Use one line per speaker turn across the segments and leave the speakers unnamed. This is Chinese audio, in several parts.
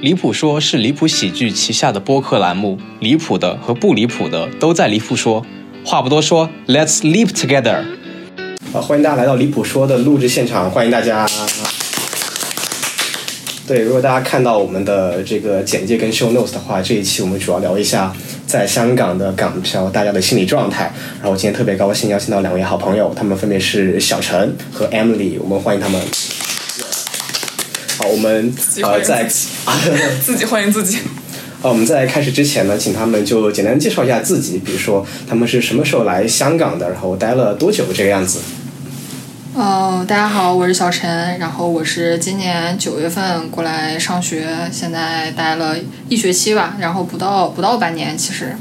离谱说是离谱喜剧旗下的播客栏目，离谱的和不离谱的都在离谱说。话不多说，Let's live together。
好，欢迎大家来到离谱说的录制现场，欢迎大家。对，如果大家看到我们的这个简介跟 show notes 的话，这一期我们主要聊一下在香港的港漂大家的心理状态。然后今天特别高兴邀请到两位好朋友，他们分别是小陈和 Emily，我们欢迎他们。好，我们呃在
自己欢迎自己。
呃，我们在开始之前呢，请他们就简单介绍一下自己，比如说他们是什么时候来香港的，然后待了多久这个样子。
嗯，大家好，我是小陈，然后我是今年九月份过来上学，现在待了一学期吧，然后不到不到半年，其实。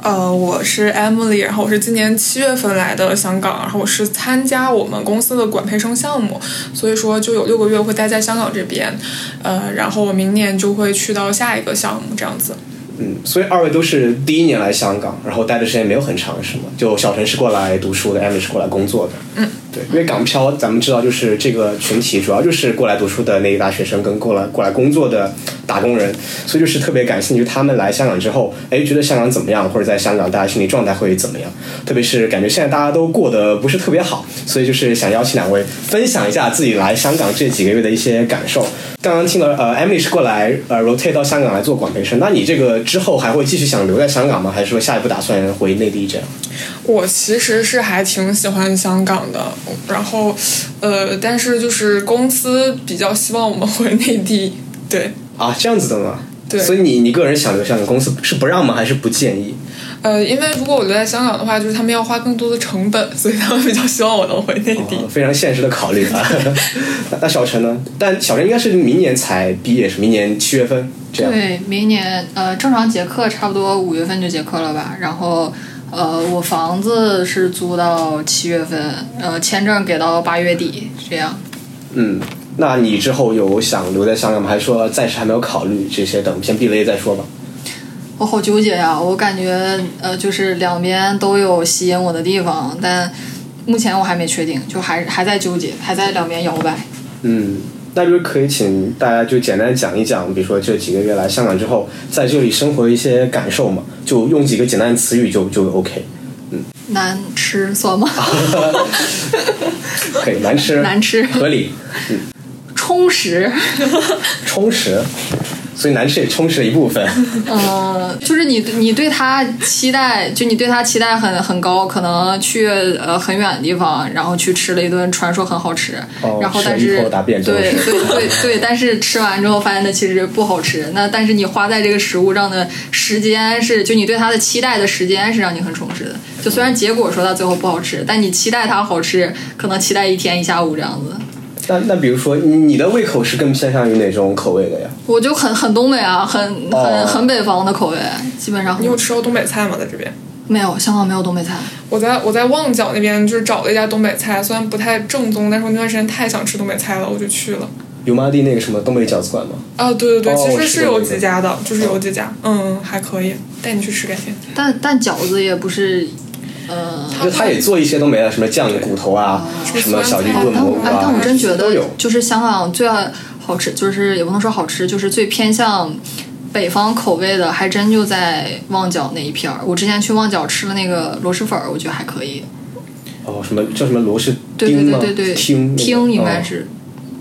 呃，我是 Emily，然后我是今年七月份来的香港，然后我是参加我们公司的管培生项目，所以说就有六个月会待在香港这边，呃，然后我明年就会去到下一个项目这样子。
嗯，所以二位都是第一年来香港，然后待的时间没有很长，是吗？就小陈是过来读书的，Emily 是过来工作的。
嗯，
对，因为港漂咱们知道，就是这个群体主要就是过来读书的那一大学生跟过来过来工作的打工人，所以就是特别感兴趣他们来香港之后，哎，觉得香港怎么样，或者在香港大家心理状态会怎么样？特别是感觉现在大家都过得不是特别好，所以就是想邀请两位分享一下自己来香港这几个月的一些感受。刚刚听了，呃，Emily 是过来呃 rotate 到香港来做管培生，那你这个之后还会继续想留在香港吗？还是说下一步打算回内地这样？
我其实是还挺喜欢香港的，然后，呃，但是就是公司比较希望我们回内地，对。
啊，这样子的吗？
对。
所以你你个人想留香港，公司是不让吗？还是不建议？
呃，因为如果我留在香港的话，就是他们要花更多的成本，所以他们比较希望我能回内地。
非常现实的考虑啊。那小陈呢？但小陈应该是明年才毕业，是明年七月份这样。
对，明年呃，正常结课差不多五月份就结课了吧？然后呃，我房子是租到七月份，呃，签证给到八月底这样。
嗯，那你之后有想留在香港吗？还是说暂时还没有考虑这些，等先避了业再说吧？
我好纠结呀，我感觉呃，就是两边都有吸引我的地方，但目前我还没确定，就还还在纠结，还在两边摇摆。
嗯，那就是可以请大家就简单讲一讲，比如说这几个月来香港之后，在这里生活的一些感受嘛，就用几个简单的词语就就 OK。嗯，
难吃算吗？
可以，难吃，
难吃，
合理。嗯，
充实，
充实。所以难吃也充实了一部分。
嗯，就是你你对他期待，就你对他期待很很高，可能去呃很远的地方，然后去吃了一顿传说很好吃，然后但是对对对 对，但是吃完之后发现它其实不好吃。那但是你花在这个食物上的时间是，就你对它的期待的时间是让你很充实的。就虽然结果说它最后不好吃，但你期待它好吃，可能期待一天一下午这样子。
那那比如说，你的胃口是更偏向于哪种口味的呀？
我就很很东北啊，很很很北方的口味，基本上。
你有吃过东北菜吗？在这边？
没有，香港没有东北菜。
我在我在旺角那边就是找了一家东北菜，虽然不太正宗，但是我那段时间太想吃东北菜了，我就去了。
油麻地那个什么东北饺子馆吗？
啊，对对对，其实是有几家的，就是有几家，嗯，还可以，带你去吃改天。
但但饺子也不是。呃，
就他也做一些东北的什么酱骨头啊，什么小鸡炖蘑菇啊，
但我真觉得就是香港最好吃，就是也不能说好吃，就是最偏向北方口味的，还真就在旺角那一片儿。我之前去旺角吃了那个螺蛳粉儿，我觉得还可以。
哦，什么叫什么螺蛳
丁吗？对对对对，
听
听应该是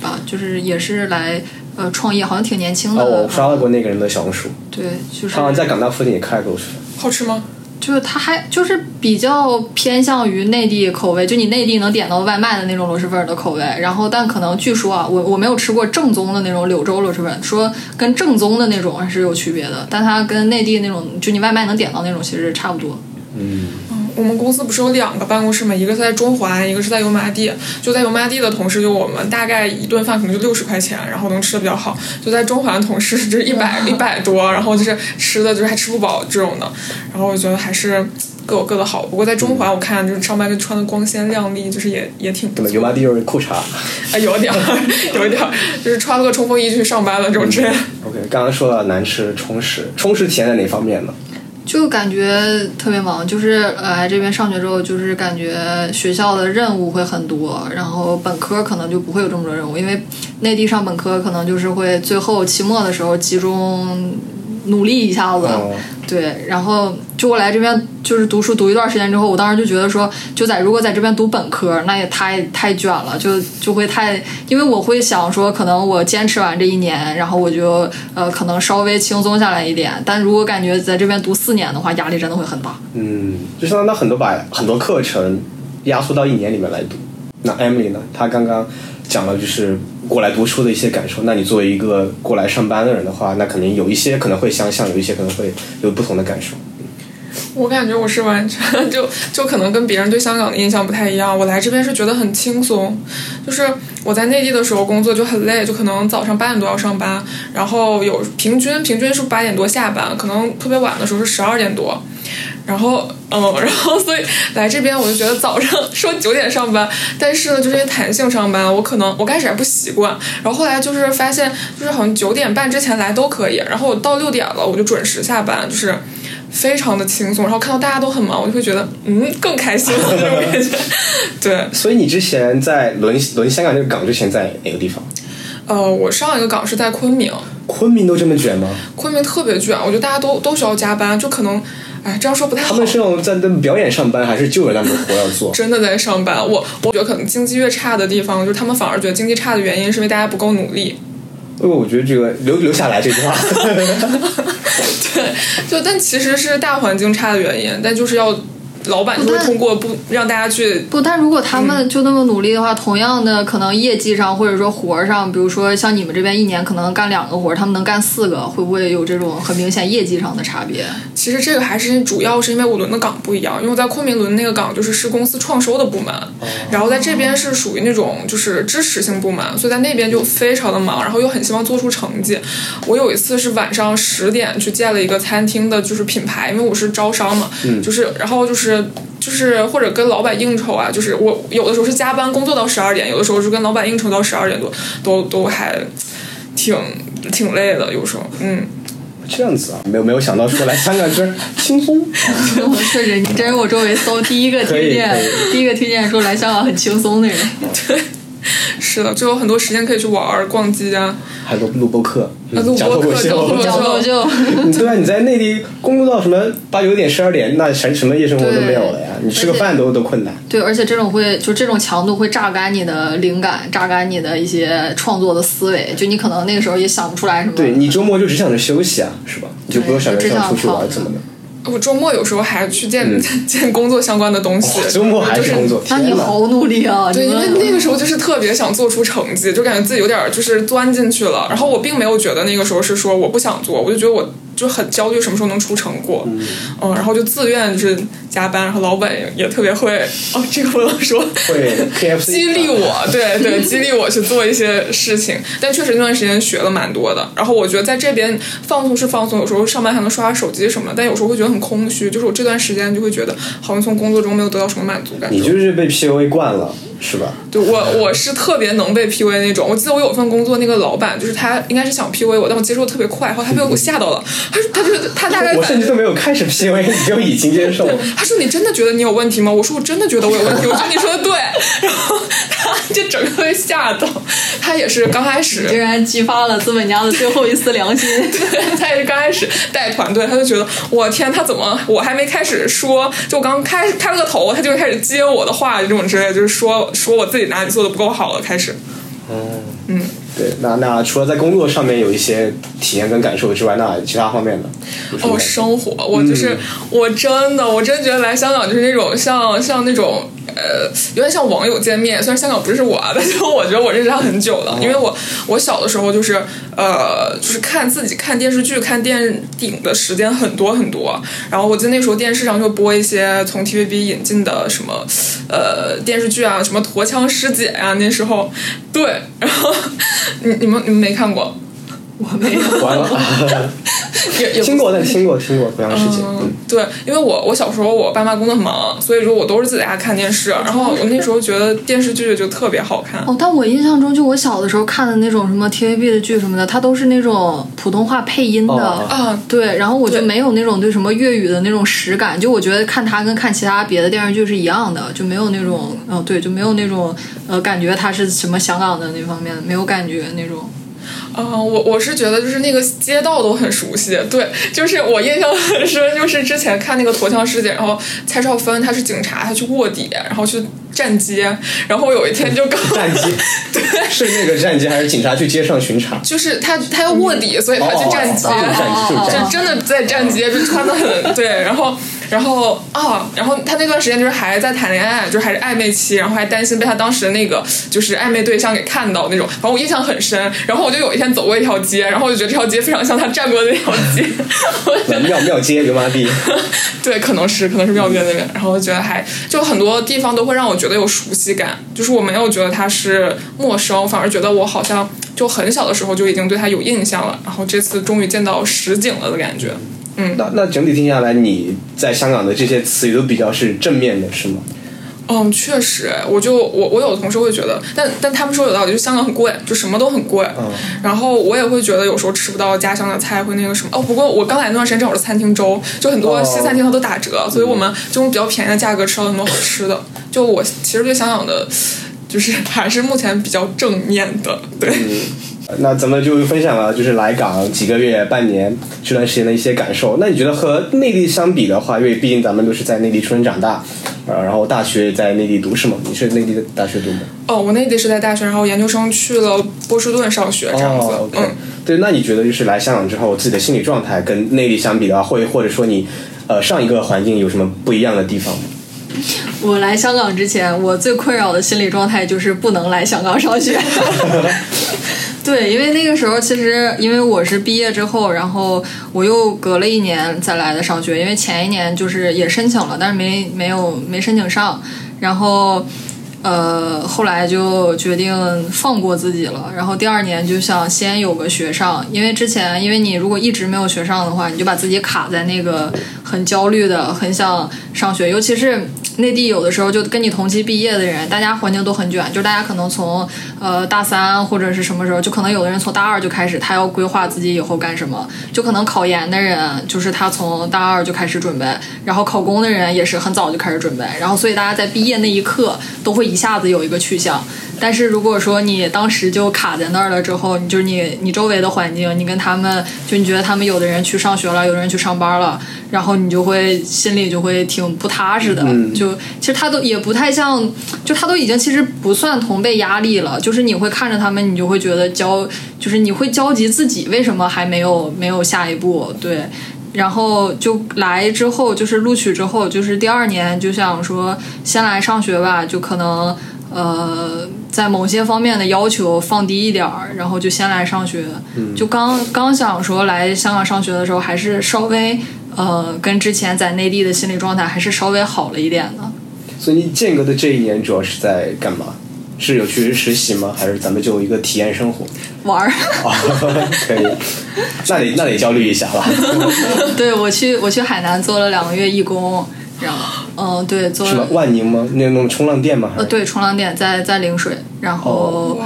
吧，就是也是来呃创业，好像挺年轻的。
哦，我刷到过那个人的小红书。
对，就是
他好像在港大附近也开螺蛳粉，
好吃吗？
就是它还就是比较偏向于内地口味，就你内地能点到外卖的那种螺蛳粉的口味。然后，但可能据说啊，我我没有吃过正宗的那种柳州螺蛳粉，说跟正宗的那种还是有区别的。但它跟内地那种就你外卖能点到那种其实差不多。
嗯。
我们公司不是有两个办公室吗？一个是在中环，一个是在油麻地。就在油麻地的同事，就我们大概一顿饭可能就六十块钱，然后能吃的比较好。就在中环的同事，就是一百一百多，然后就是吃的就是还吃不饱这种的。然后我觉得还是各有各的好。不过在中环，我看就是上班就穿的光鲜亮丽，就是也也挺。
对，油麻地就是裤衩。
啊，有点儿，有一点儿，就是穿了个冲锋衣去上班了这种。
OK，刚刚说了难吃，充实，充实体现在哪方面呢？
就感觉特别忙，就是来这边上学之后，就是感觉学校的任务会很多，然后本科可能就不会有这么多任务，因为内地上本科可能就是会最后期末的时候集中。努力一下子，对，然后就我来这边就是读书读一段时间之后，我当时就觉得说，就在如果在这边读本科，那也太太卷了，就就会太，因为我会想说，可能我坚持完这一年，然后我就呃可能稍微轻松下来一点，但如果感觉在这边读四年的话，压力真的会很大。
嗯，就相当于很多把很多课程压缩到一年里面来读。那 Emily 呢？她刚刚讲了就是。过来读书的一些感受，那你作为一个过来上班的人的话，那肯定有一些可能会相像，有一些可能会有不同的感受。
我感觉我是完全 就就可能跟别人对香港的印象不太一样。我来这边是觉得很轻松，就是我在内地的时候工作就很累，就可能早上八点多要上班，然后有平均平均是八点多下班，可能特别晚的时候是十二点多。然后，嗯，然后所以来这边我就觉得早上说九点上班，但是呢，就是因为弹性上班，我可能我开始还不习惯，然后后来就是发现，就是好像九点半之前来都可以，然后我到六点了我就准时下班，就是非常的轻松。然后看到大家都很忙，我就会觉得，嗯，更开心了那种感觉。对。
所以你之前在轮轮香港这个岗之前在哪个地方？
呃，我上一个岗是在昆明。
昆明都这么卷吗？
昆明特别卷，我觉得大家都都需要加班，就可能。哎，这样说不太好。
他们是要在那表演上班，还是就有那么多活要做？
真的在上班。我我觉得可能经济越差的地方，就是他们反而觉得经济差的原因是因为大家不够努力。
因为我觉得这个留留下来这句话。
对，就但其实是大环境差的原因，但就是要。老板就会通过不让大家去
不，但如果他们就那么努力的话，同样的可能业绩上或者说活儿上，比如说像你们这边一年可能干两个活儿，他们能干四个，会不会有这种很明显业绩上的差别？
其实这个还是主要是因为我轮的岗不一样，因为我在昆明轮那个岗就是是公司创收的部门，然后在这边是属于那种就是支持性部门，所以在那边就非常的忙，然后又很希望做出成绩。我有一次是晚上十点去见了一个餐厅的，就是品牌，因为我是招商嘛，就是然后就是。就是或者跟老板应酬啊，就是我有的时候是加班工作到十二点，有的时候是跟老板应酬到十二点多，都都还挺挺累的，有时候，嗯，
这样子啊，没有没有想到说来香港这轻松，我
确实，你真是我周围搜第一个推荐，第一个推荐说来香港很轻松的人，
对。是的，就有很多时间可以去玩儿、逛街啊，
还有录播课、
讲
脱口
秀、
讲脱口秀。
对啊，你在内地工作到什么八九点、十二点，那什什么夜生活都没有了呀？你吃个饭都都困难。
对，而且这种会就这种强度会榨干你的灵感，榨干你的一些创作的思维。就你可能那个时候也想不出来什么。
对你周末就只想着休息啊，是吧？你就不用想着想出去玩怎么的。
我周末有时候还去见 见工作相关的东西，
周末还是工作，
那你好努力啊！
对，因为那个时候就是特别想做出成绩，就感觉自己有点就是钻进去了。然后我并没有觉得那个时候是说我不想做，我就觉得我。就很焦虑，什么时候能出成果？嗯，然后就自愿就是加班，然后老板也特别会哦，这个不能说，
会
激励我，对对，激励我去做一些事情。但确实那段时间学了蛮多的。然后我觉得在这边放松是放松，有时候上班还能刷刷手机什么的，但有时候会觉得很空虚。就是我这段时间就会觉得好像从工作中没有得到什么满足感。
你就是被 PUA 惯了。是吧？
就我我是特别能被 PUA 那种。我记得我有份工作，那个老板就是他，应该是想 PUA 我，但我接受的特别快，然后他被我吓到了。他说，他就他大概
我甚至都没有开始 P V，你就已经接受了。
他说：“你真的觉得你有问题吗？”我说：“我真的觉得我有问题。”我觉得你说的对。然后他就整个被吓到。他也是刚开始，
竟然激发了资本家的最后一丝良心。
对，他也是刚开始带团队，他就觉得我天，他怎么我还没开始说，就我刚开开了个头，他就开始接我的话，这种之类，就是说说我自己哪里。做的不够好了，开始。
哦，嗯，对，那那除了在工作上面有一些体验跟感受之外，那其他方面呢？
哦，生活，我就是我真的，我真觉得来香港就是那种像像那种。呃，有点像网友见面，虽然香港不是我啊，但是我觉得我认识他很久了，因为我我小的时候就是呃，就是看自己看电视剧、看电影的时间很多很多。然后我记得那时候电视上就播一些从 TVB 引进的什么呃电视剧啊，什么驼枪师姐呀，那时候对，然后 你你们你们没看过？
我没有。
完了。
也也
听过，但听过听过同样事情。
嗯，对，因为我我小时候我爸妈工作很忙，所以说我都是自己在家看电视。然后我那时候觉得电视剧就特别好看。
哦，但我印象中，就我小的时候看的那种什么 TVB 的剧什么的，它都是那种普通话配音的
啊。
对，然后我就没有那种对什么粤语的那种实感。就我觉得看它跟看其他别的电视剧是一样的，就没有那种，哦，对，就没有那种呃感觉它是什么香港的那方面的，没有感觉那种。
嗯，我我是觉得就是那个街道都很熟悉，对，就是我印象很深，就是之前看那个《驼枪师姐》，然后蔡少芬她是警察，她去卧底，然后去站街，然后有一天就刚
站街，
对，
是那个站街还是警察去街上巡查？
就是他他要卧底，所以他去站街，
就
真的在站街，就穿的很对，然后。然后啊，然后他那段时间就是还在谈恋爱，就是还是暧昧期，然后还担心被他当时的那个就是暧昧对象给看到那种，反正我印象很深。然后我就有一天走过一条街，然后我就觉得这条街非常像他站过的那条街，
庙庙街油麻地。
对，可能是可能是庙街那边。然后我觉得还就很多地方都会让我觉得有熟悉感，就是我没有觉得他是陌生，反而觉得我好像就很小的时候就已经对他有印象了。然后这次终于见到实景了的感觉。嗯，
那那整体听下来，你在香港的这些词语都比较是正面的，是吗？
嗯，确实，我就我我有的同事会觉得，但但他们说有道理，就香港很贵，就什么都很贵。
嗯，
然后我也会觉得有时候吃不到家乡的菜，会那个什么。哦，不过我刚来那段时间正好是餐厅周，就很多西餐厅它都打折，所以我们就用比较便宜的价格吃到很多好吃的。就我其实对香港的，就是还是目前比较正面的，对。
那咱们就分享了，就是来港几个月、半年这段时间的一些感受。那你觉得和内地相比的话，因为毕竟咱们都是在内地出生长大，呃，然后大学在内地读是吗？你是内地的大学读吗？
哦，我内地是在大学，然后研究生去了波士顿上学，这样子。
嗯，对。那你觉得就是来香港之后，自己的心理状态跟内地相比的话，会或者说你呃上一个环境有什么不一样的地方吗？
我来香港之前，我最困扰的心理状态就是不能来香港上学。对，因为那个时候其实，因为我是毕业之后，然后我又隔了一年再来的上学，因为前一年就是也申请了，但是没没有没申请上，然后呃后来就决定放过自己了，然后第二年就想先有个学上，因为之前因为你如果一直没有学上的话，你就把自己卡在那个很焦虑的，很想上学，尤其是。内地有的时候就跟你同期毕业的人，大家环境都很卷，就是大家可能从呃大三或者是什么时候，就可能有的人从大二就开始，他要规划自己以后干什么，就可能考研的人就是他从大二就开始准备，然后考公的人也是很早就开始准备，然后所以大家在毕业那一刻都会一下子有一个去向。但是如果说你当时就卡在那儿了之后，你就是你你周围的环境，你跟他们就你觉得他们有的人去上学了，有的人去上班了，然后你就会心里就会挺不踏实的。就其实他都也不太像，就他都已经其实不算同辈压力了。就是你会看着他们，你就会觉得焦，就是你会焦急自己为什么还没有没有下一步。对，然后就来之后就是录取之后，就是第二年就想说先来上学吧，就可能呃。在某些方面的要求放低一点儿，然后就先来上学。就刚刚想说来香港上学的时候，还是稍微呃跟之前在内地的心理状态还是稍微好了一点的。
所以你间隔的这一年主要是在干嘛？是有去实习吗？还是咱们就一个体验生活？
玩儿。
可以。那得那得焦虑一下了。
对我去我去海南做了两个月义工。然后，嗯，对，做
什么万宁吗？那种冲浪店吗？
呃，对，冲浪店在在陵水。然后，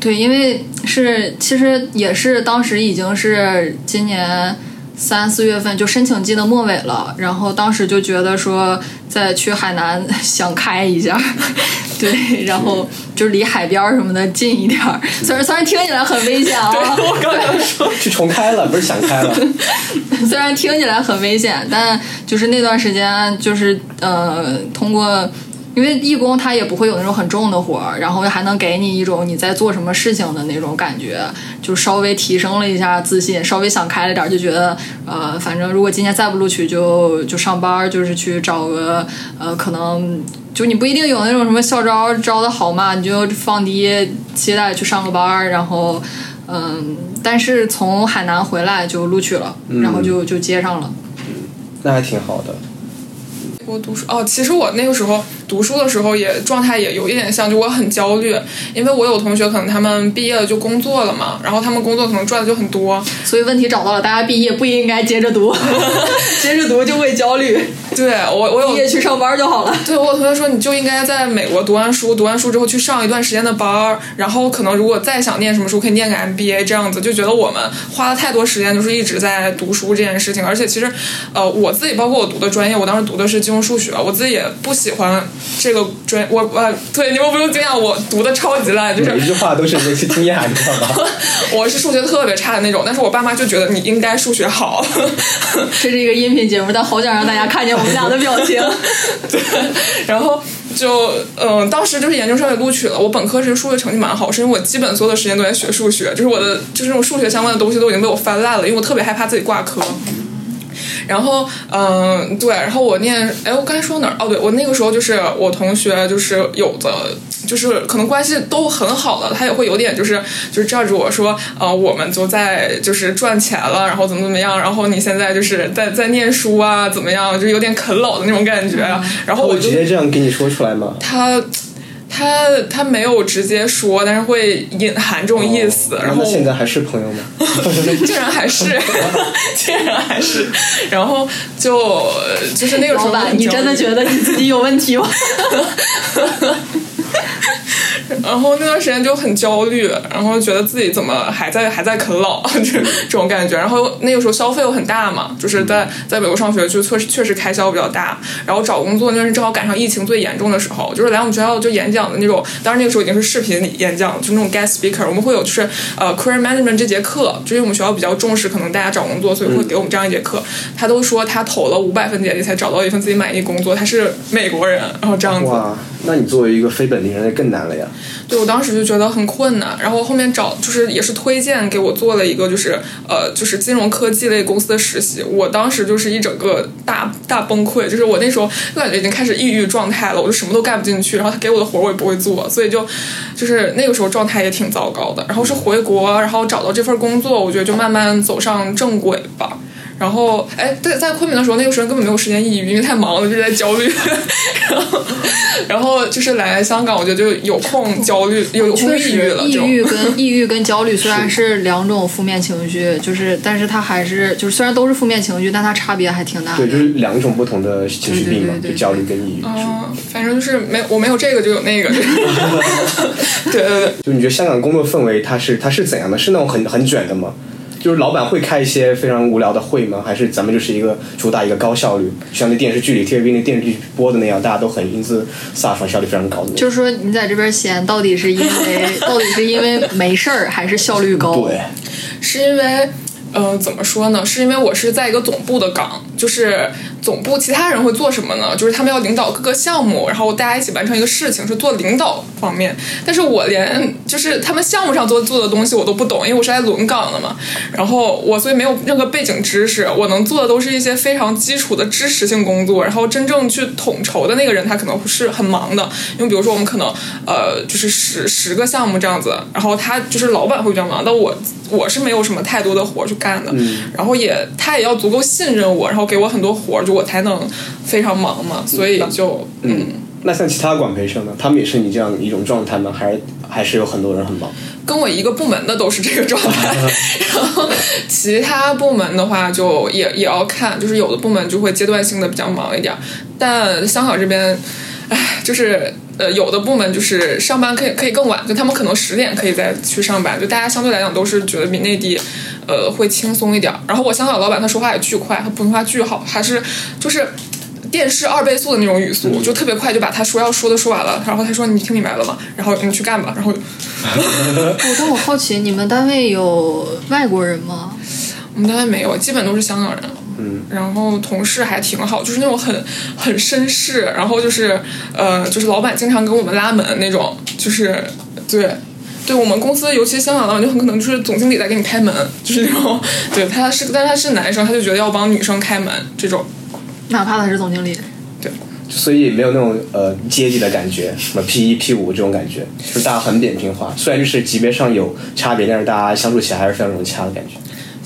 对，因为是其实也是当时已经是今年三四月份就申请季的末尾了，然后当时就觉得说再去海南 想开一下。对，然后就是离海边什么的近一点儿，虽然虽然听起来很危险啊。
我刚刚说
去重开了，不是想开了。
虽然听起来很危险，但就是那段时间，就是呃，通过。因为义工他也不会有那种很重的活儿，然后还能给你一种你在做什么事情的那种感觉，就稍微提升了一下自信，稍微想开了点，就觉得呃，反正如果今年再不录取，就就上班，就是去找个呃，可能就你不一定有那种什么校招招的好嘛，你就放低期待去上个班，然后嗯，但是从海南回来就录取了，然后就就接上了，
那还挺好的。
我读书哦，其实我那个时候读书的时候也状态也有一点像，就我很焦虑，因为我有同学可能他们毕业了就工作了嘛，然后他们工作可能赚的就很多，
所以问题找到了，大家毕业不应该接着读，接着读就会焦虑。
对我，我有
毕业去上班就好了。
对我有同学说，你就应该在美国读完书，读完书之后去上一段时间的班儿，然后可能如果再想念什么书，可以念个 MBA 这样子，就觉得我们花了太多时间，就是一直在读书这件事情。而且其实，呃，我自己包括我读的专业，我当时读的是金融数学，我自己也不喜欢这个专，我我对你们不用惊讶，我读的超级烂，就是
每一句话都是那些惊讶，你知道吗？
我是数学特别差的那种，但是我爸妈就觉得你应该数学好。
这是一个音频节目，但好想让大家看见我们俩的表情。
对，然后就嗯，当时就是研究生也录取了。我本科是数学成绩蛮好，是因为我基本所有的时间都在学数学，就是我的就是那种数学相关的东西都已经被我翻烂了，因为我特别害怕自己挂科。然后，嗯，对，然后我念，哎，我刚才说哪儿？哦，对，我那个时候就是我同学，就是有的，就是可能关系都很好的，他也会有点就是就是拽着我说，呃，我们就在就是赚钱了，然后怎么怎么样，然后你现在就是在在念书啊，怎么样，就有点啃老的那种感觉。然后我
直接这样跟你说出来吗？
他。他他没有直接说，但是会隐含这种意思。然后
现在还是朋友吗？
竟然还是，竟然还是。然后就就是那个时候，
你真的觉得你自己有问题吗？
然后那段时间就很焦虑，然后觉得自己怎么还在还在啃老，这这种感觉。然后那个时候消费又很大嘛，就是在在美国上学，就确实确实开销比较大。然后找工作那段时间正好赶上疫情最严重的时候，就是来我们学校就演讲的那种。当然那个时候已经是视频演讲，就那种 guest speaker。我们会有就是呃 career management 这节课，就是我们学校比较重视可能大家找工作，所以会给我们这样一节课。他都说他投了五百份简历才找到一份自己满意工作，他是美国人，然后这样子。
那你作为一个非本地人，那更难了呀。
对，我当时就觉得很困难，然后后面找就是也是推荐给我做了一个就是呃就是金融科技类公司的实习，我当时就是一整个大大崩溃，就是我那时候就感觉已经开始抑郁状态了，我就什么都干不进去，然后他给我的活我也不会做，所以就就是那个时候状态也挺糟糕的，然后是回国，然后找到这份工作，我觉得就慢慢走上正轨吧。然后，哎，在在昆明的时候，那个时候根本没有时间抑郁，因为太忙了，就在焦虑。然后，然后就是来香港，我觉得就有空焦虑，有空抑郁了。
抑郁跟抑郁跟焦虑虽然是两种负面情绪，就是，但是它还是就是虽然都是负面情绪，但它差别还挺大
的。对，就是两种不同的情绪病嘛，就焦虑跟抑郁。
嗯，反正就是没我没有这个就有那个。对对对。
就你觉得香港工作氛围它是它是怎样的？是那种很很卷的吗？就是老板会开一些非常无聊的会吗？还是咱们就是一个主打一个高效率，像那电视剧里 TVB 那电视剧播的那样，大家都很英姿飒爽，效率非常高的。
就是说你在这边闲，到底是因为到底是因为没事儿，还是效率高？
对，
是因为。嗯，怎么说呢？是因为我是在一个总部的岗，就是总部其他人会做什么呢？就是他们要领导各个项目，然后大家一起完成一个事情，是做领导方面。但是我连就是他们项目上做做的东西我都不懂，因为我是来轮岗的嘛。然后我所以没有任何背景知识，我能做的都是一些非常基础的知识性工作。然后真正去统筹的那个人，他可能是很忙的，因为比如说我们可能呃就是十十个项目这样子，然后他就是老板会比较忙，但我。我是没有什么太多的活去干的，然后也他也要足够信任我，然后给我很多活，就我才能非常忙嘛，所以就嗯。
那像其他管培生呢？他们也是你这样一种状态吗？还是还是有很多人很忙？
跟我一个部门的都是这个状态，然后其他部门的话就也也要看，就是有的部门就会阶段性的比较忙一点，但香港这边，唉，就是。呃，有的部门就是上班可以可以更晚，就他们可能十点可以再去上班，就大家相对来讲都是觉得比内地，呃，会轻松一点。然后我香港老板他说话也巨快，他普通话巨好，还是就是电视二倍速的那种语速，就特别快，就把他说要说的说完了。然后他说你听明白了吗？然后你去干吧。然后，
我但我好奇，你们单位有外国人吗？
我们单位没有，基本都是香港人。
嗯，
然后同事还挺好，就是那种很很绅士，然后就是呃，就是老板经常给我们拉门那种，就是对，对我们公司，尤其香港老板就很可能就是总经理在给你开门，就是那种，对他是，但他是男生，他就觉得要帮女生开门这种，
哪怕他是总经理，
对，
所以没有那种呃阶级的感觉，什么 P 一 P 五这种感觉，就是大家很扁平化，虽然就是级别上有差别，但是大家相处起来还是非常融洽的感觉。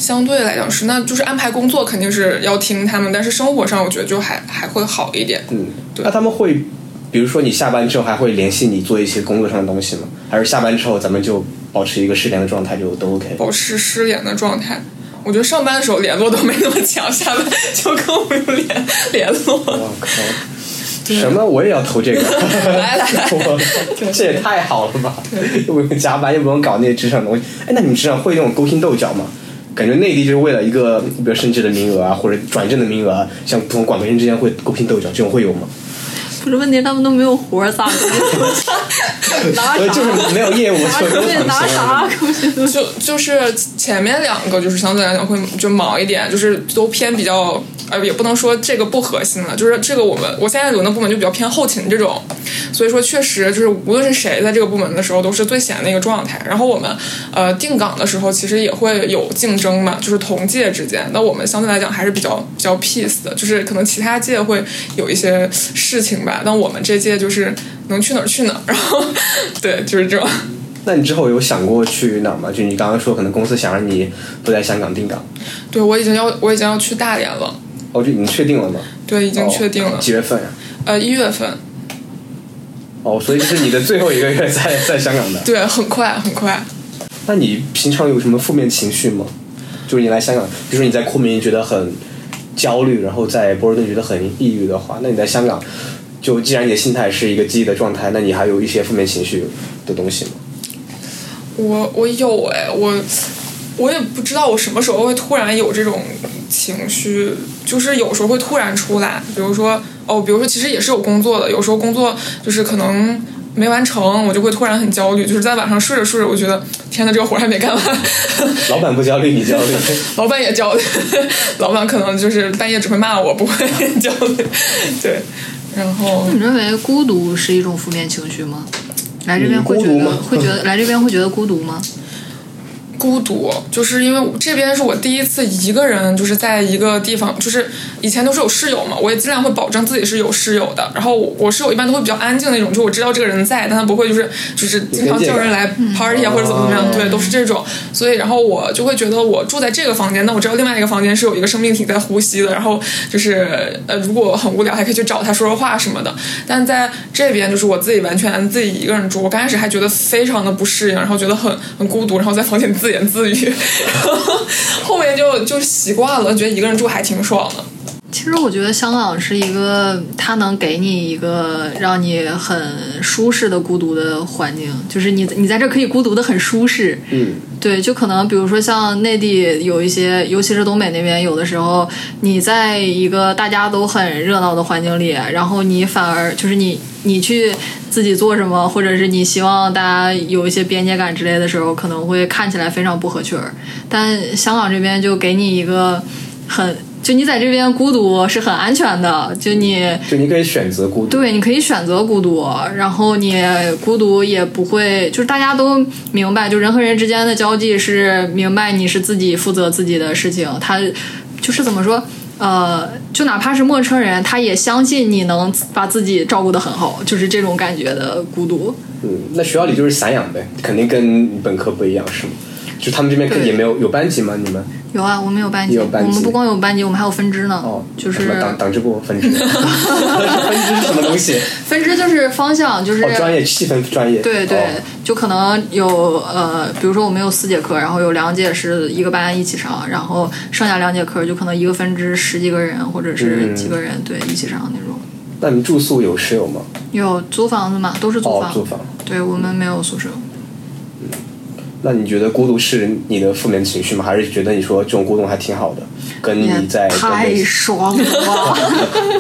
相对来讲是，那就是安排工作肯定是要听他们，但是生活上我觉得就还还会好一点。
嗯，对。那他们会比如说你下班之后还会联系你做一些工作上的东西吗？还是下班之后咱们就保持一个失联的状态就都 OK？
保持失联的状态，我觉得上班的时候联络都没那么强，下班就更不用联联络。
我靠！什么？我也要投这个？
来来来，
这也太好了吧！又不用加班，又不用搞那些职场东西。哎，那你们职场会那种勾心斗角吗？感觉内地就是为了一个比如升职的名额啊，或者转正的名额，像普通广东人之间会勾心斗角，这种会有吗？
不是问题，他们都没有活儿咋？
拿啥？就是没有业务，
拿啥？
就就是前面两个，就是相对来讲会就忙一点，就是都偏比较。呃，也不能说这个不核心了，就是这个我们我现在轮的部门就比较偏后勤这种，所以说确实就是无论是谁在这个部门的时候都是最闲的一个状态。然后我们呃定岗的时候其实也会有竞争嘛，就是同届之间，那我们相对来讲还是比较比较 peace 的，就是可能其他届会有一些事情吧，但我们这届就是能去哪儿去哪儿。然后对，就是这种。
那你之后有想过去哪儿吗？就你刚刚说可能公司想让你不在香港定岗。
对，我已经要我已经要去大连了。
哦，就已经确定了吗？
对，已经确定了。
几月份呀？
呃，一月份。
哦，所以是你的最后一个月在在香港的。
对，很快很快。
那你平常有什么负面情绪吗？就是你来香港，比如说你在昆明觉得很焦虑，然后在波士顿觉得很抑郁的话，那你在香港，就既然你的心态是一个积极的状态，那你还有一些负面情绪的东西吗？
我我有哎，我我也不知道我什么时候会突然有这种。情绪就是有时候会突然出来，比如说哦，比如说其实也是有工作的，有时候工作就是可能没完成，我就会突然很焦虑，就是在晚上睡着睡着，我觉得天呐，这个活还没干完。
老板不焦虑，你焦虑。
老板也焦虑，老板可能就是半夜只会骂我，不会焦虑。对，然后
你认为孤独是一种负面情绪吗？来这边会觉得会觉得来这边会觉得孤独吗？
孤独，就是因为这边是我第一次一个人，就是在一个地方，就是以前都是有室友嘛，我也尽量会保证自己是有室友的。然后我室友一般都会比较安静那种，就我知道这个人在，但他不会就是就是经常叫人来 party 啊或者怎么怎么样，对，都是这种。所以然后我就会觉得我住在这个房间，那我知道另外一个房间是有一个生命体在呼吸的。然后就是呃，如果很无聊，还可以去找他说说话什么的。但在这边就是我自己完全自己一个人住，我刚开始还觉得非常的不适应，然后觉得很很孤独，然后在房间自。言自语，后面就就习惯了，觉得一个人住还挺爽的。
其实我觉得香港是一个，它能给你一个让你很舒适的孤独的环境，就是你你在这可以孤独的很舒适。
嗯，
对，就可能比如说像内地有一些，尤其是东北那边，有的时候你在一个大家都很热闹的环境里，然后你反而就是你你去自己做什么，或者是你希望大家有一些边界感之类的时候，可能会看起来非常不合群儿。但香港这边就给你一个很。就你在这边孤独是很安全的，就你
就你可以选择孤独，
对，你可以选择孤独，然后你孤独也不会，就是大家都明白，就人和人之间的交际是明白你是自己负责自己的事情，他就是怎么说，呃，就哪怕是陌生人，他也相信你能把自己照顾的很好，就是这种感觉的孤独。
嗯，那学校里就是散养呗，肯定跟本科不一样，是吗？就他们这边也没有有班级吗？你们
有啊，我们有班级，我们不光有班级，我们还有分支呢。
哦，
就是
党党支部分支，分支是什么东西？
分支就是方向，就是
专业细分专业。
对对，就可能有呃，比如说我们有四节课，然后有两节是一个班一起上，然后剩下两节课就可能一个分支十几个人或者是几个人对一起上那种。
那你们住宿有室友吗？
有租房子嘛，都是租房。
租房。
对我们没有宿舍。
那你觉得孤独是你的负面情绪吗？还是觉得你说这种孤独还挺好的？跟你在
太爽了！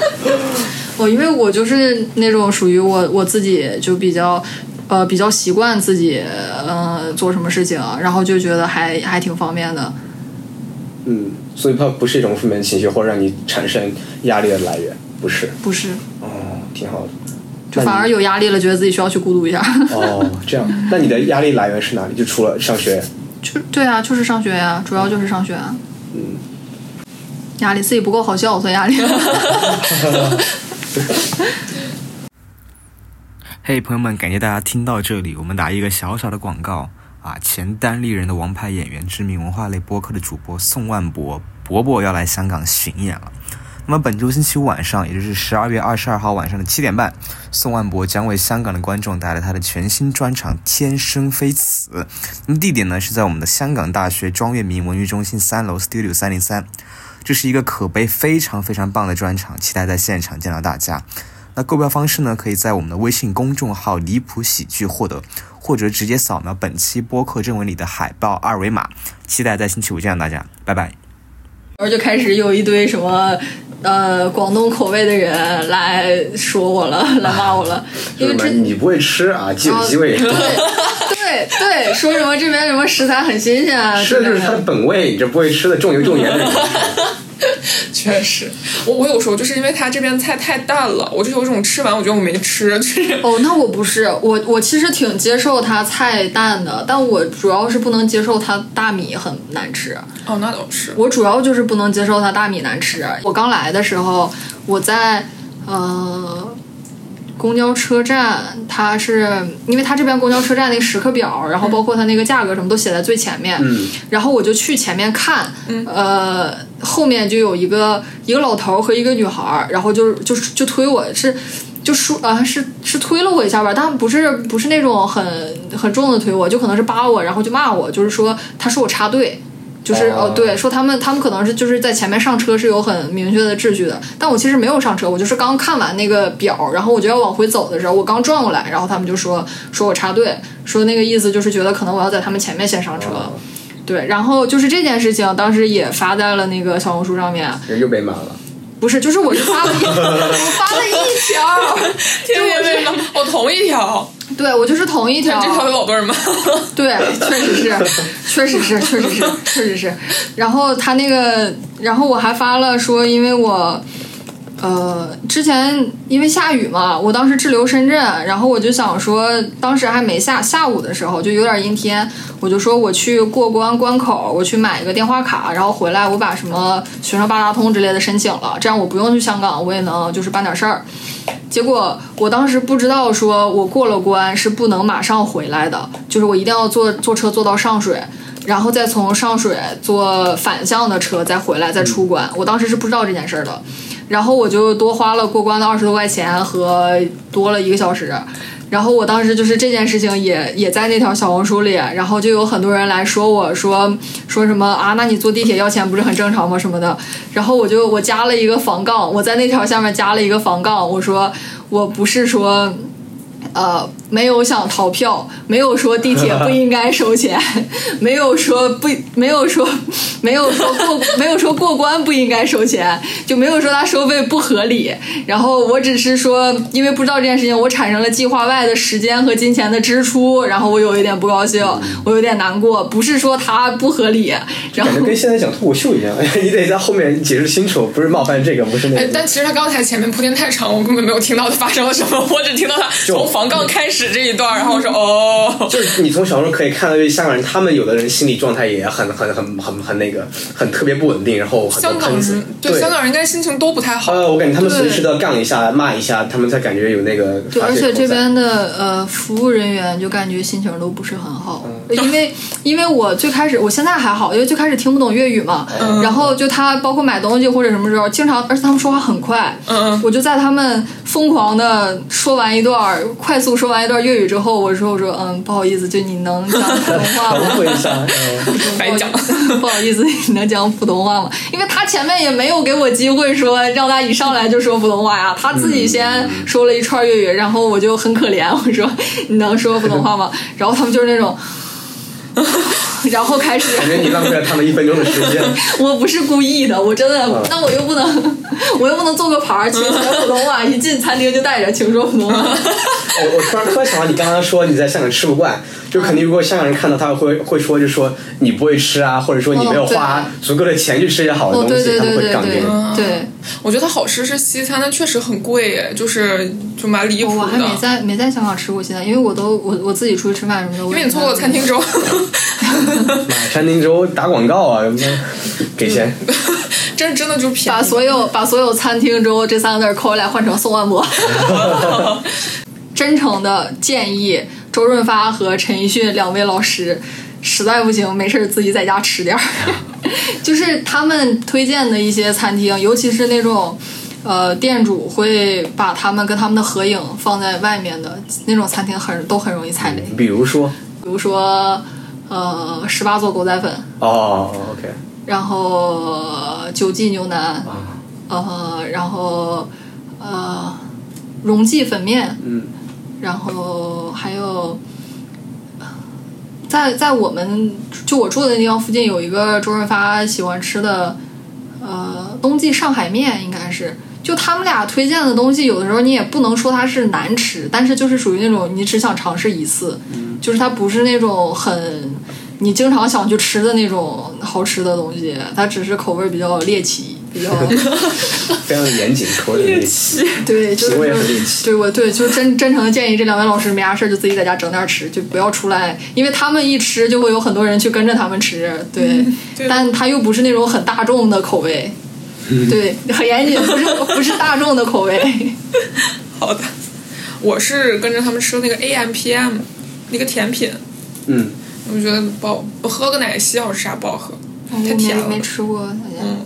我因为我就是那种属于我我自己就比较呃比较习惯自己呃做什么事情，然后就觉得还还挺方便的。
嗯，所以它不是一种负面情绪或者让你产生压力的来源，不是？
不是。
哦，挺好的。
就反而有压力了，觉得自己需要去孤独一下。
哦，这样，那你的压力来源是哪里？就除了上学？
就对啊，就是上学呀，主要就是上学。
嗯。
压力自己不够好笑，算压力。
嘿，朋友们，感谢大家听到这里。我们打一个小小的广告啊，前单立人的王牌演员、知名文化类播客的主播宋万博博博要来香港巡演了。那么本周星期五晚上，也就是十二月二十二号晚上的七点半，宋万博将为香港的观众带来他的全新专场《天生非此》。那么地点呢是在我们的香港大学庄月明文娱中心三楼 Studio 三零三。这是一个口碑非常非常棒的专场，期待在现场见到大家。那购票方式呢，可以在我们的微信公众号“离谱喜剧”获得，或者直接扫描本期播客正文里的海报二维码。期待在星期五见到大家，拜拜。
然后就开始有一堆什么呃广东口味的人来说我了，来骂我了，因为这
你不会吃啊，鸡有鸡味。
对对对，说什么这边什么食材很新鲜啊，
这就是它的本味，你这不会吃的重油重盐的。
确实，我我有时候就是因为他这边菜太淡了，我就有种吃完我觉得我没吃。就是
哦，那我不是我我其实挺接受他菜淡的，但我主要是不能接受他大米很难吃。
哦，那倒是。
我主要就是不能接受他大米难吃。我刚来的时候，我在呃。公交车站，它是因为它这边公交车站那个时刻表，然后包括它那个价格什么都写在最前面。
嗯。
然后我就去前面看，呃，后面就有一个一个老头和一个女孩，然后就就就推我是就说啊是是推了我一下吧，但不是不是那种很很重的推我，就可能是扒我，然后就骂我，就是说他说我插队。就是哦，对，说他们他们可能是就是在前面上车是有很明确的秩序的，但我其实没有上车，我就是刚看完那个表，然后我就要往回走的时候，我刚转过来，然后他们就说说我插队，说那个意思就是觉得可能我要在他们前面先上车，对，然后就是这件事情当时也发在了那个小红书上面，
人又被骂了。
不是，就是我就发了一，我发了一条，
天天被骂，我同一条，
对我就是同一条，
这条有老多人骂，
对，确实是，确实是，确实是，确实是，然后他那个，然后我还发了说，因为我。呃，之前因为下雨嘛，我当时滞留深圳，然后我就想说，当时还没下，下午的时候就有点阴天，我就说我去过关关口，我去买一个电话卡，然后回来我把什么学生八达通之类的申请了，这样我不用去香港，我也能就是办点事儿。结果我当时不知道，说我过了关是不能马上回来的，就是我一定要坐坐车坐到上水，然后再从上水坐反向的车再回来再出关。我当时是不知道这件事儿的。然后我就多花了过关的二十多块钱和多了一个小时，然后我当时就是这件事情也也在那条小红书里，然后就有很多人来说我说说什么啊，那你坐地铁要钱不是很正常吗什么的，然后我就我加了一个防杠，我在那条下面加了一个防杠，我说我不是说。呃，没有想逃票，没有说地铁不应该收钱，没有说不，没有说，没有说过，没有说过关不应该收钱，就没有说他收费不合理。然后我只是说，因为不知道这件事情，我产生了计划外的时间和金钱的支出，然后我有一点不高兴，我有点难过。不是说他不合理，然后
跟现在讲脱口秀一样，你得在后面解释清楚，不是冒犯这个，不是那个。
但其实他刚才前面铺垫太长，我根本没有听到他发生了什么，我只听到他从房。杠开始这一段，然后我说 哦，
就是你从小说可以看到，香港人他们有的人心理状态也很很很很很那个，很特别不稳定，然后
香港人对香港人应该心情都不太好。
呃，我感觉他们随时都要杠一下、骂一下，他们才感觉有那个。
对，而且这边的呃服务人员就感觉心情都不是很好，因为 因为我最开始我现在还好，因为最开始听不懂粤语嘛，然后就他包括买东西或者什么时候，经常而且他们说话很快，
嗯，
我就在他们疯狂的说完一段快。速说完一段粤语之后，我说：“我说，嗯，不好意思，就你能讲普通话吗？
白讲，
不好意思，你能讲普通话吗？因为他前面也没有给我机会说让他一上来就说普通话呀，他自己先说了一串粤语，然后我就很可怜，我说你能说普通话吗？然后他们就是那种。” 然后开始，
感觉你浪费了他们一分钟的时间。
我不是故意的，我真的，那我又不能，我又不能做个牌儿，请说普通话，一进餐厅就带着，请说普通话。
我我突然突然想到，你刚刚说你在香港吃不惯。就肯定，如果香港人看到他会会说，就说你不会吃啊，或者说你没有花足够的钱去吃一些好的东西，他们会杠
你。对，
我觉得好吃是西餐，但确实很贵耶，就是就蛮离谱的。
我还没在没在香港吃过西餐，因为我都我我自己出去吃饭什么的。
因为你做过餐厅粥。
餐厅粥打广告啊，给钱。
真 真的就便宜。
把所有把所有餐厅粥这三个字抠下来，换成宋万博。真诚的建议。周润发和陈奕迅两位老师，实在不行，没事自己在家吃点儿。就是他们推荐的一些餐厅，尤其是那种，呃，店主会把他们跟他们的合影放在外面的那种餐厅，很都很容易踩雷。
比如说，
比如说，呃，十八座狗仔粉。
哦，OK。
然后九记牛腩。呃，然后呃，荣记粉面。
嗯。
然后还有。在在我们就我住的地方附近有一个周润发喜欢吃的，呃，冬季上海面应该是，就他们俩推荐的东西，有的时候你也不能说它是难吃，但是就是属于那种你只想尝试一次，就是它不是那种很你经常想去吃的那种好吃的东西，它只是口味比较猎奇。比较
非常的严谨，口味猎奇，
对，就是
我也很猎奇。
对，我对，就真真诚的建议这两位老师没啥事就自己在家整点吃，就不要出来，因为他们一吃就会有很多人去跟着他们吃，对，但他又不是那种很大众的口味，对，很严谨，不是不是大众的口味。
好的，我是跟着他们吃那个 A M P M 那个甜品，
嗯，
我觉得不好，我喝个奶昔好吃啥不好喝，太甜了，
没吃过，嗯。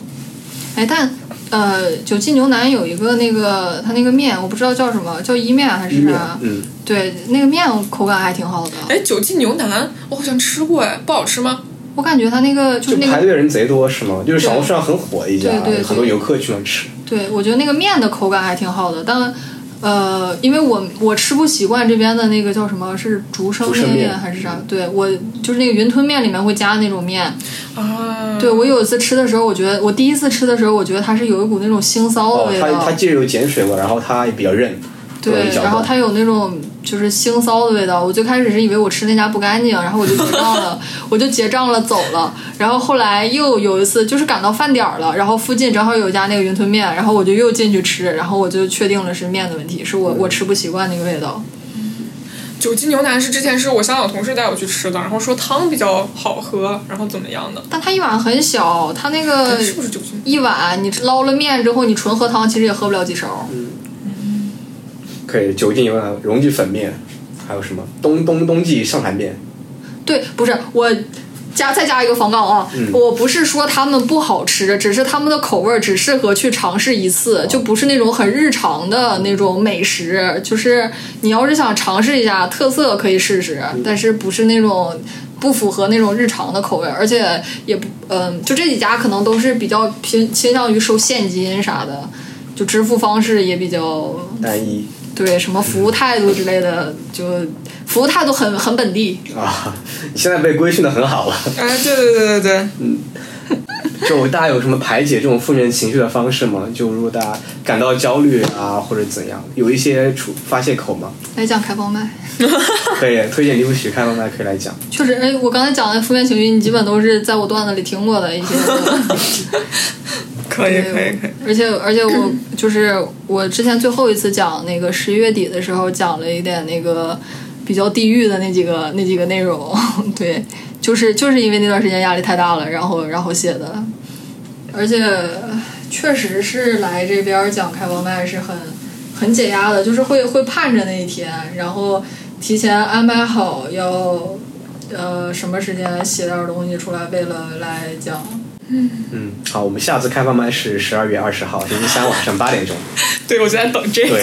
哎，但呃，九记牛腩有一个那个，它那个面我不知道叫什么，叫伊面还是啥？
嗯，
对，那个面口感还挺好的。
哎，九记牛腩我好像吃过，哎，不好吃吗？
我感觉它那个就是那个
排队人贼多，是吗？就是小红书上很火的一家，
对对，
很多游客去那吃。
对，我觉得那个面的口感还挺好的，但。呃，因为我我吃不习惯这边的那个叫什么是竹升面还是啥？对我就是那个云吞面里面会加那种面。
啊。
对我有一次吃的时候，我觉得我第一次吃的时候，我觉得它是有一股那种腥臊的味道。
它它既有碱水味，然后它也比较韧。
对，然后它有那种。就是腥臊的味道，我最开始是以为我吃那家不干净，然后我就结账了，我就结账了走了。然后后来又有一次，就是赶到饭点儿了，然后附近正好有一家那个云吞面，然后我就又进去吃，然后我就确定了是面的问题，是我我吃不习惯那个味道。
九级牛腩是之前是我香港同事带我去吃的，然后说汤比较好喝，然后怎么样的？
但它一碗很小，它那个
是不是九级？
一碗你捞了面之后，你纯喝汤其实也喝不了几勺。
嗯可以，九级牛腩、荣记粉面，还有什么冬冬冬季上海面？
对，不是我加再加一个防杠啊！我不是说他们不好吃，只是他们的口味只适合去尝试一次，就不是那种很日常的那种美食。就是你要是想尝试一下特色，可以试试，但是不是那种不符合那种日常的口味，而且也不嗯，就这几家可能都是比较偏倾向于收现金啥的，就支付方式也比较
单一。
对，什么服务态度之类的，就服务态度很很本地
啊。你现在被规训的很好了。
哎，对对对对对，
嗯。就大家有什么排解这种负面情绪的方式吗？就如果大家感到焦虑啊，或者怎样，有一些出发泄口吗？
来讲开放麦。
可以推荐李不许开放麦可以来讲。
确实，哎，我刚才讲的负面情绪，你基本都是在我段子里听过的一些。
可以可以可以，
而且而且我 就是我之前最后一次讲那个十一月底的时候讲了一点那个比较地狱的那几个那几个内容，对，就是就是因为那段时间压力太大了，然后然后写的，而且确实是来这边讲开放麦是很很解压的，就是会会盼着那一天，然后提前安排好要呃什么时间写点东西出来，为了来讲。
嗯嗯，好，我们下次开放麦是十二月二十号星期三晚上八点钟。
对，我就在等这个。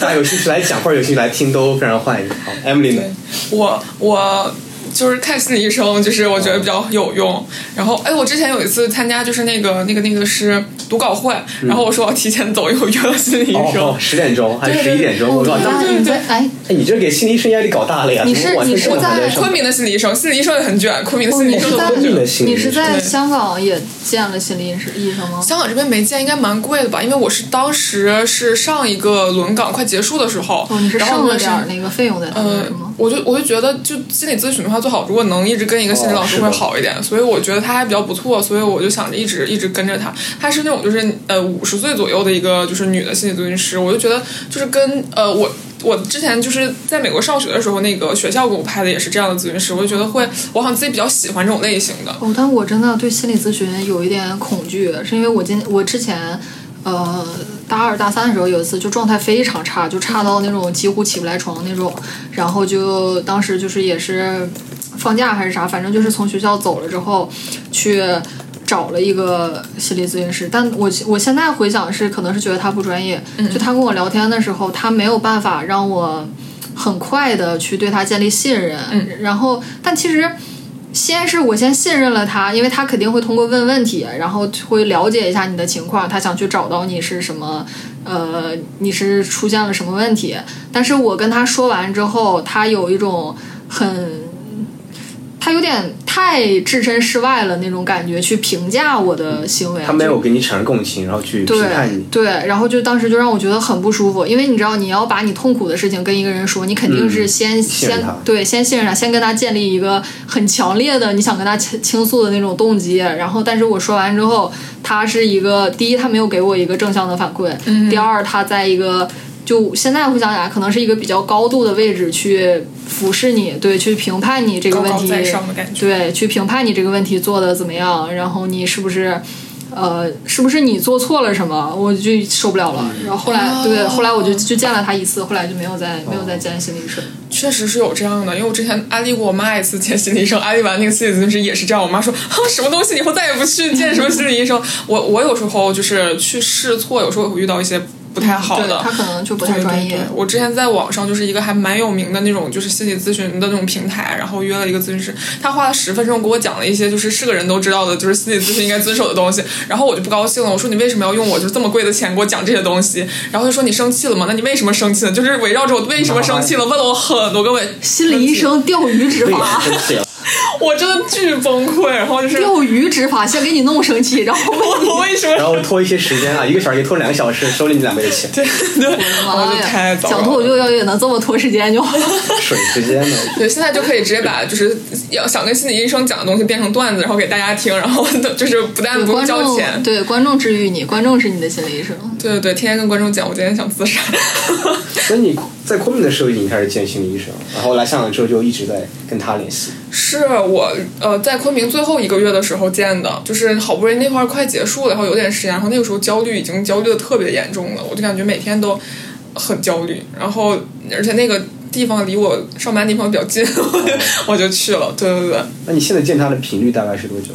大家有兴趣来讲或者有兴趣来听都非常欢迎。好，Emily 呢？
我我。就是看心理医生，就是我觉得比较有用。然后，哎，我之前有一次参加，就是那个那个那个是读稿会，然后我说我提前走，因为我约了心理医生，
十点钟还是十一点钟？我
告诉
你，对
哎，
哎，你这给心理医生压力搞大了呀！
你是你是在
昆明的心理医生，心理医生也很卷，昆明的心理医生
很卷。
你是在香港也见了心理医生医生吗？
香港这边没见，应该蛮贵的吧？因为我是当时是上一个轮岗快结束的时候，
哦，你是剩了点那个费用在那
儿吗？我就我就觉得，就心理咨询的话，最好如果能一直。跟一个心理老师会好一点，所以我觉得他还比较不错，所以我就想着一直一直跟着他。他是那种就是呃五十岁左右的一个就是女的心理咨询师，我就觉得就是跟呃我我之前就是在美国上学的时候，那个学校给我派的也是这样的咨询师，我就觉得会我好像自己比较喜欢这种类型的。
哦，但我真的对心理咨询有一点恐惧，是因为我今我之前呃大二大三的时候有一次就状态非常差，就差到那种几乎起不来床那种，然后就当时就是也是。放假还是啥，反正就是从学校走了之后去。找了一个心理咨询师，但我我现在回想是，可能是觉得他不专业。就他跟我聊天的时候，他没有办法让我很快的去对他建立信任。然后，但其实先是我先信任了他，因为他肯定会通过问问题，然后会了解一下你的情况，他想去找到你是什么，呃，你是出现了什么问题。但是我跟他说完之后，他有一种很。他有点太置身事外了那种感觉，去评价我的行为。
他没有给你产生共情，然后去批判你。
对，然后就当时就让我觉得很不舒服，因为你知道，你要把你痛苦的事情跟一个人说，你肯定是先先对先信任他，先跟他建立一个很强烈的你想跟他倾倾诉的那种动机。然后，但是我说完之后，他是一个第一，他没有给我一个正向的反馈；第二，他在一个。就现在回想起来，可能是一个比较高度的位置去俯视你，对，去评判你这个问题，对，去评判你这个问题做的怎么样，然后你是不是，呃，是不是你做错了什么，我就受不了了。然后后来，对，后来我就就见了他一次，后来就没有再没有再见心理医生。
确实是有这样的，因为我之前安利过我妈一次见心理医生，安利完那个心理咨询师也是这样，我妈说什么东西以后再也不去见什么心理医生。我我有时候就是去试错，有时候会遇到一些。不太好的，
他可能就不太专业。
我之前在网上就是一个还蛮有名的那种，就是心理咨询的那种平台，然后约了一个咨询师，他花了十分钟给我讲了一些就是是个人都知道的，就是心理咨询应该遵守的东西。然后我就不高兴了，我说你为什么要用我就是这么贵的钱给我讲这些东西？然后他说你生气了吗？那你为什么生气呢？就是围绕着我为什么生气了，问了我很多个问。
心理医生钓鱼执法。
我真的巨崩溃，然后就是
钓鱼执法，先给你弄生气，然后
我为什么？
然后拖一些时间啊，一个小时拖两个小时，收了你两倍的钱。
对对，我的妈呀！
想脱口秀要也能这么拖时间就？
水时间呢？
对，现在就可以直接把就是要想跟心理医生讲的东西变成段子，然后给大家听，然后就是不但不用交钱，
对观众治愈你，观众是你的心理医生。
对对对，天天跟观众讲，我今天想自杀。
所以你在昆明的时候已经开始见心理医生，然后来香港之后就一直在跟他联系。
是我呃在昆明最后一个月的时候见的，就是好不容易那块儿快结束了，然后有点时间，然后那个时候焦虑已经焦虑的特别严重了，我就感觉每天都很焦虑，然后而且那个地方离我上班地方比较近，我就去了。对对对。
那你现在见他的频率大概是多久？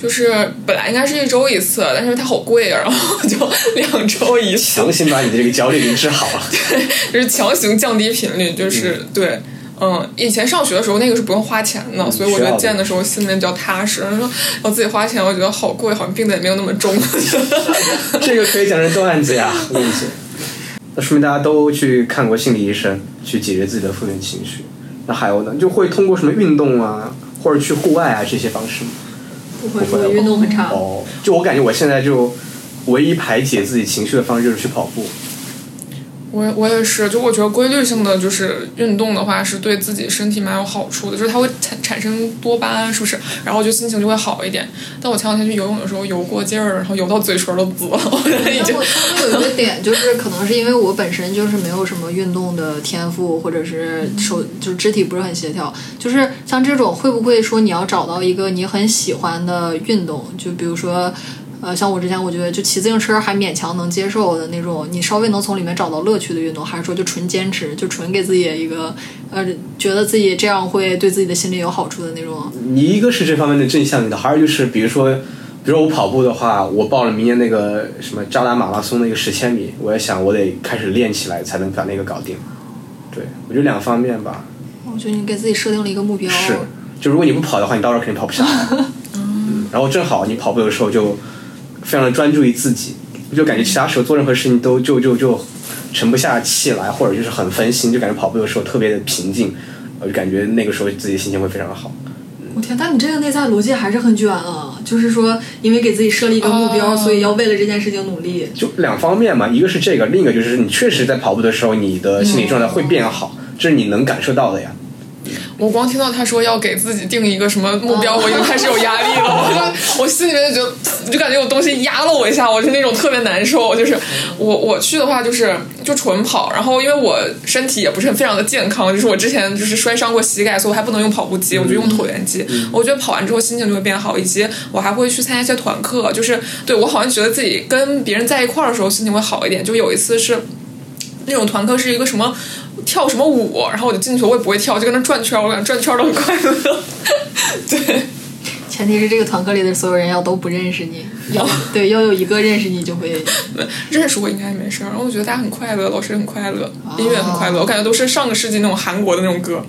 就是本来应该是一周一次，但是它好贵，然后就 两周一次。
强行把你的这个焦虑给治好了。
对，就是强行降低频率，就是对。嗯，以前上学的时候那个是不用花钱的，所以我觉得见的时候心里面比较踏实。说我自己花钱，我觉得好贵，好像病的也没有那么重。
这个可以讲成段子呀，我跟你说。那说明大家都去看过心理医生，去解决自己的负面情绪。那还有呢，就会通过什么运动啊，或者去户外啊这些方式吗？
不会，我运动很差。
哦，就我感觉我现在就唯一排解自己情绪的方式就是去跑步。
我我也是，就我觉得规律性的就是运动的话，是对自己身体蛮有好处的，就是它会产产生多巴胺，是不是？然后就心情就会好一点。但我前两天去游泳的时候游过劲儿，然后游到嘴唇都紫了。我觉得已经。
我有一个点，就是可能是因为我本身就是没有什么运动的天赋，或者是手就是肢体不是很协调。就是像这种，会不会说你要找到一个你很喜欢的运动？就比如说。呃，像我之前，我觉得就骑自行车还勉强能接受的那种，你稍微能从里面找到乐趣的运动，还是说就纯坚持，就纯给自己一个呃，觉得自己这样会对自己的心理有好处的那种。
你一个是这方面的正向的，还是就是比如说，比如说我跑步的话，我报了明年那个什么扎达马拉松的一个十千米，我也想我得开始练起来才能把那个搞定。对，我觉得两方面吧。
我觉得你给自己设定了一个目标。
是，就如果你不跑的话，你到时候肯定跑不下来。嗯。然后正好你跑步的时候就。非常的专注于自己，就感觉其他时候做任何事情都就就就沉不下气来，或者就是很分心，就感觉跑步的时候特别的平静，我就感觉那个时候自己心情会非常的好。
我天，但你这个内在逻辑还是很卷啊！就是说，因为给自己设立一个目标，所以要为了这件事情努力。
就两方面嘛，一个是这个，另一个就是你确实在跑步的时候，你的心理状态会变好，这是你能感受到的呀。
我光听到他说要给自己定一个什么目标，我已经开始有压力了。我就我心里面就觉得，就感觉有东西压了我一下，我是那种特别难受。就是我我去的话，就是就纯跑，然后因为我身体也不是很非常的健康，就是我之前就是摔伤过膝盖，所以我还不能用跑步机，我就用椭圆机。我觉得跑完之后心情就会变好，以及我还会去参加一些团课，就是对我好像觉得自己跟别人在一块儿的时候心情会好一点。就有一次是那种团课是一个什么。跳什么舞，然后我就进去，我也不会跳，就跟那转圈，我感觉转圈都很快乐。对，
前提是这个团课里的所有人要都不认识你，要对 要有一个认识你就会
认识我应该没事儿。然后我觉得大家很快乐，老师很快乐，音乐很快乐，我感觉都是上个世纪那种韩国的那种歌。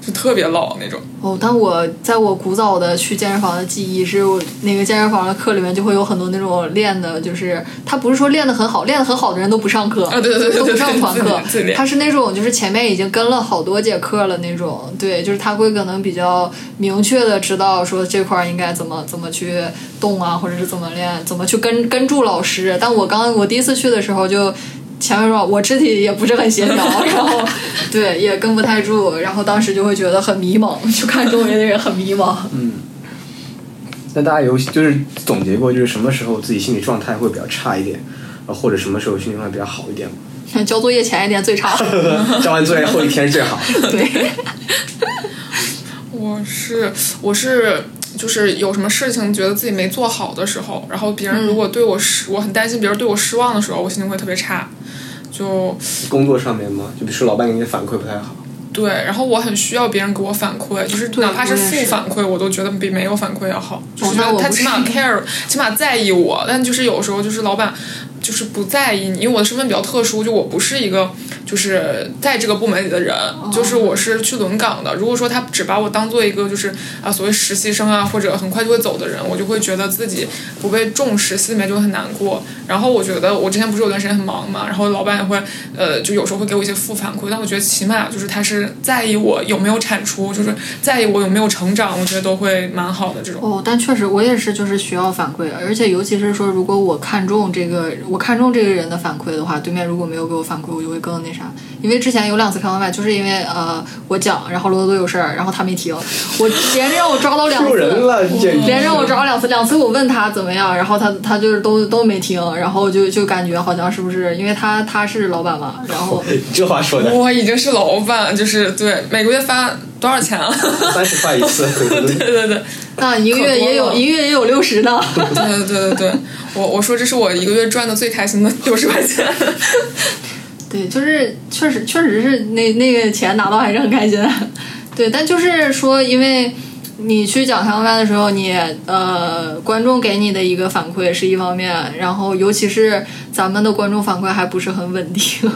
就特别老那种
哦，但我在我古早的去健身房的记忆是，那个健身房的课里面就会有很多那种练的，就是他不是说练的很好，练的很好的人都不上课，
啊对对对，
都不上团课，他是那种就是前面已经跟了好多节课了那种，对，就是他会可能比较明确的知道说这块应该怎么怎么去动啊，或者是怎么练，怎么去跟跟住老师。但我刚我第一次去的时候就。前面说，我肢体也不是很协调，然后对也跟不太住，然后当时就会觉得很迷茫，就看周围的人很迷茫。
嗯，那大家有就是总结过，就是什么时候自己心理状态会比较差一点，或者什么时候心理状态比较好一点吗？
交作业前一天最差，
交完作业后一天最好。
对，
我是我是就是有什么事情觉得自己没做好的时候，然后别人如果对我失，我很担心别人对我失望的时候，我心情会特别差。就
工作上面吗？就比如说老板给你的反馈不太好。
对，然后我很需要别人给我反馈，就是哪怕是负反馈，我都觉得比没有反馈要好。就是他起码 care，起码在意我。但就是有时候就是老板。就是不在意你，因为我的身份比较特殊，就我不是一个就是在这个部门里的人，就是我是去轮岗的。如果说他只把我当做一个就是啊所谓实习生啊，或者很快就会走的人，我就会觉得自己不被重视，心里面就会很难过。然后我觉得我之前不是有段时间很忙嘛，然后老板也会呃就有时候会给我一些负反馈，但我觉得起码就是他是在意我有没有产出，就是在意我有没有成长，我觉得都会蛮好的这种。
哦，但确实我也是就是需要反馈，而且尤其是说如果我看中这个。我看中这个人的反馈的话，对面如果没有给我反馈，我就会更那啥。因为之前有两次开外卖，就是因为呃我讲，然后罗多多有事儿，然后他没听，我 连着让我抓到两次，连让我招两次，两次我问他怎么样，然后他他就是都都没听，然后就就感觉好像是不是因为他他是老板嘛，然后
这话说的，
我已经是老板，就是对每个月发多少钱啊？
三十块一次，
对对对，
那一个月也有一个月也有六十呢，
对对对对对。我我说这是我一个月赚的最开心的六十块钱，
对，就是确实确实是那那个钱拿到还是很开心，对，但就是说因为。你去讲台湾的时候，你呃，观众给你的一个反馈是一方面，然后尤其是咱们的观众反馈还不是很稳定，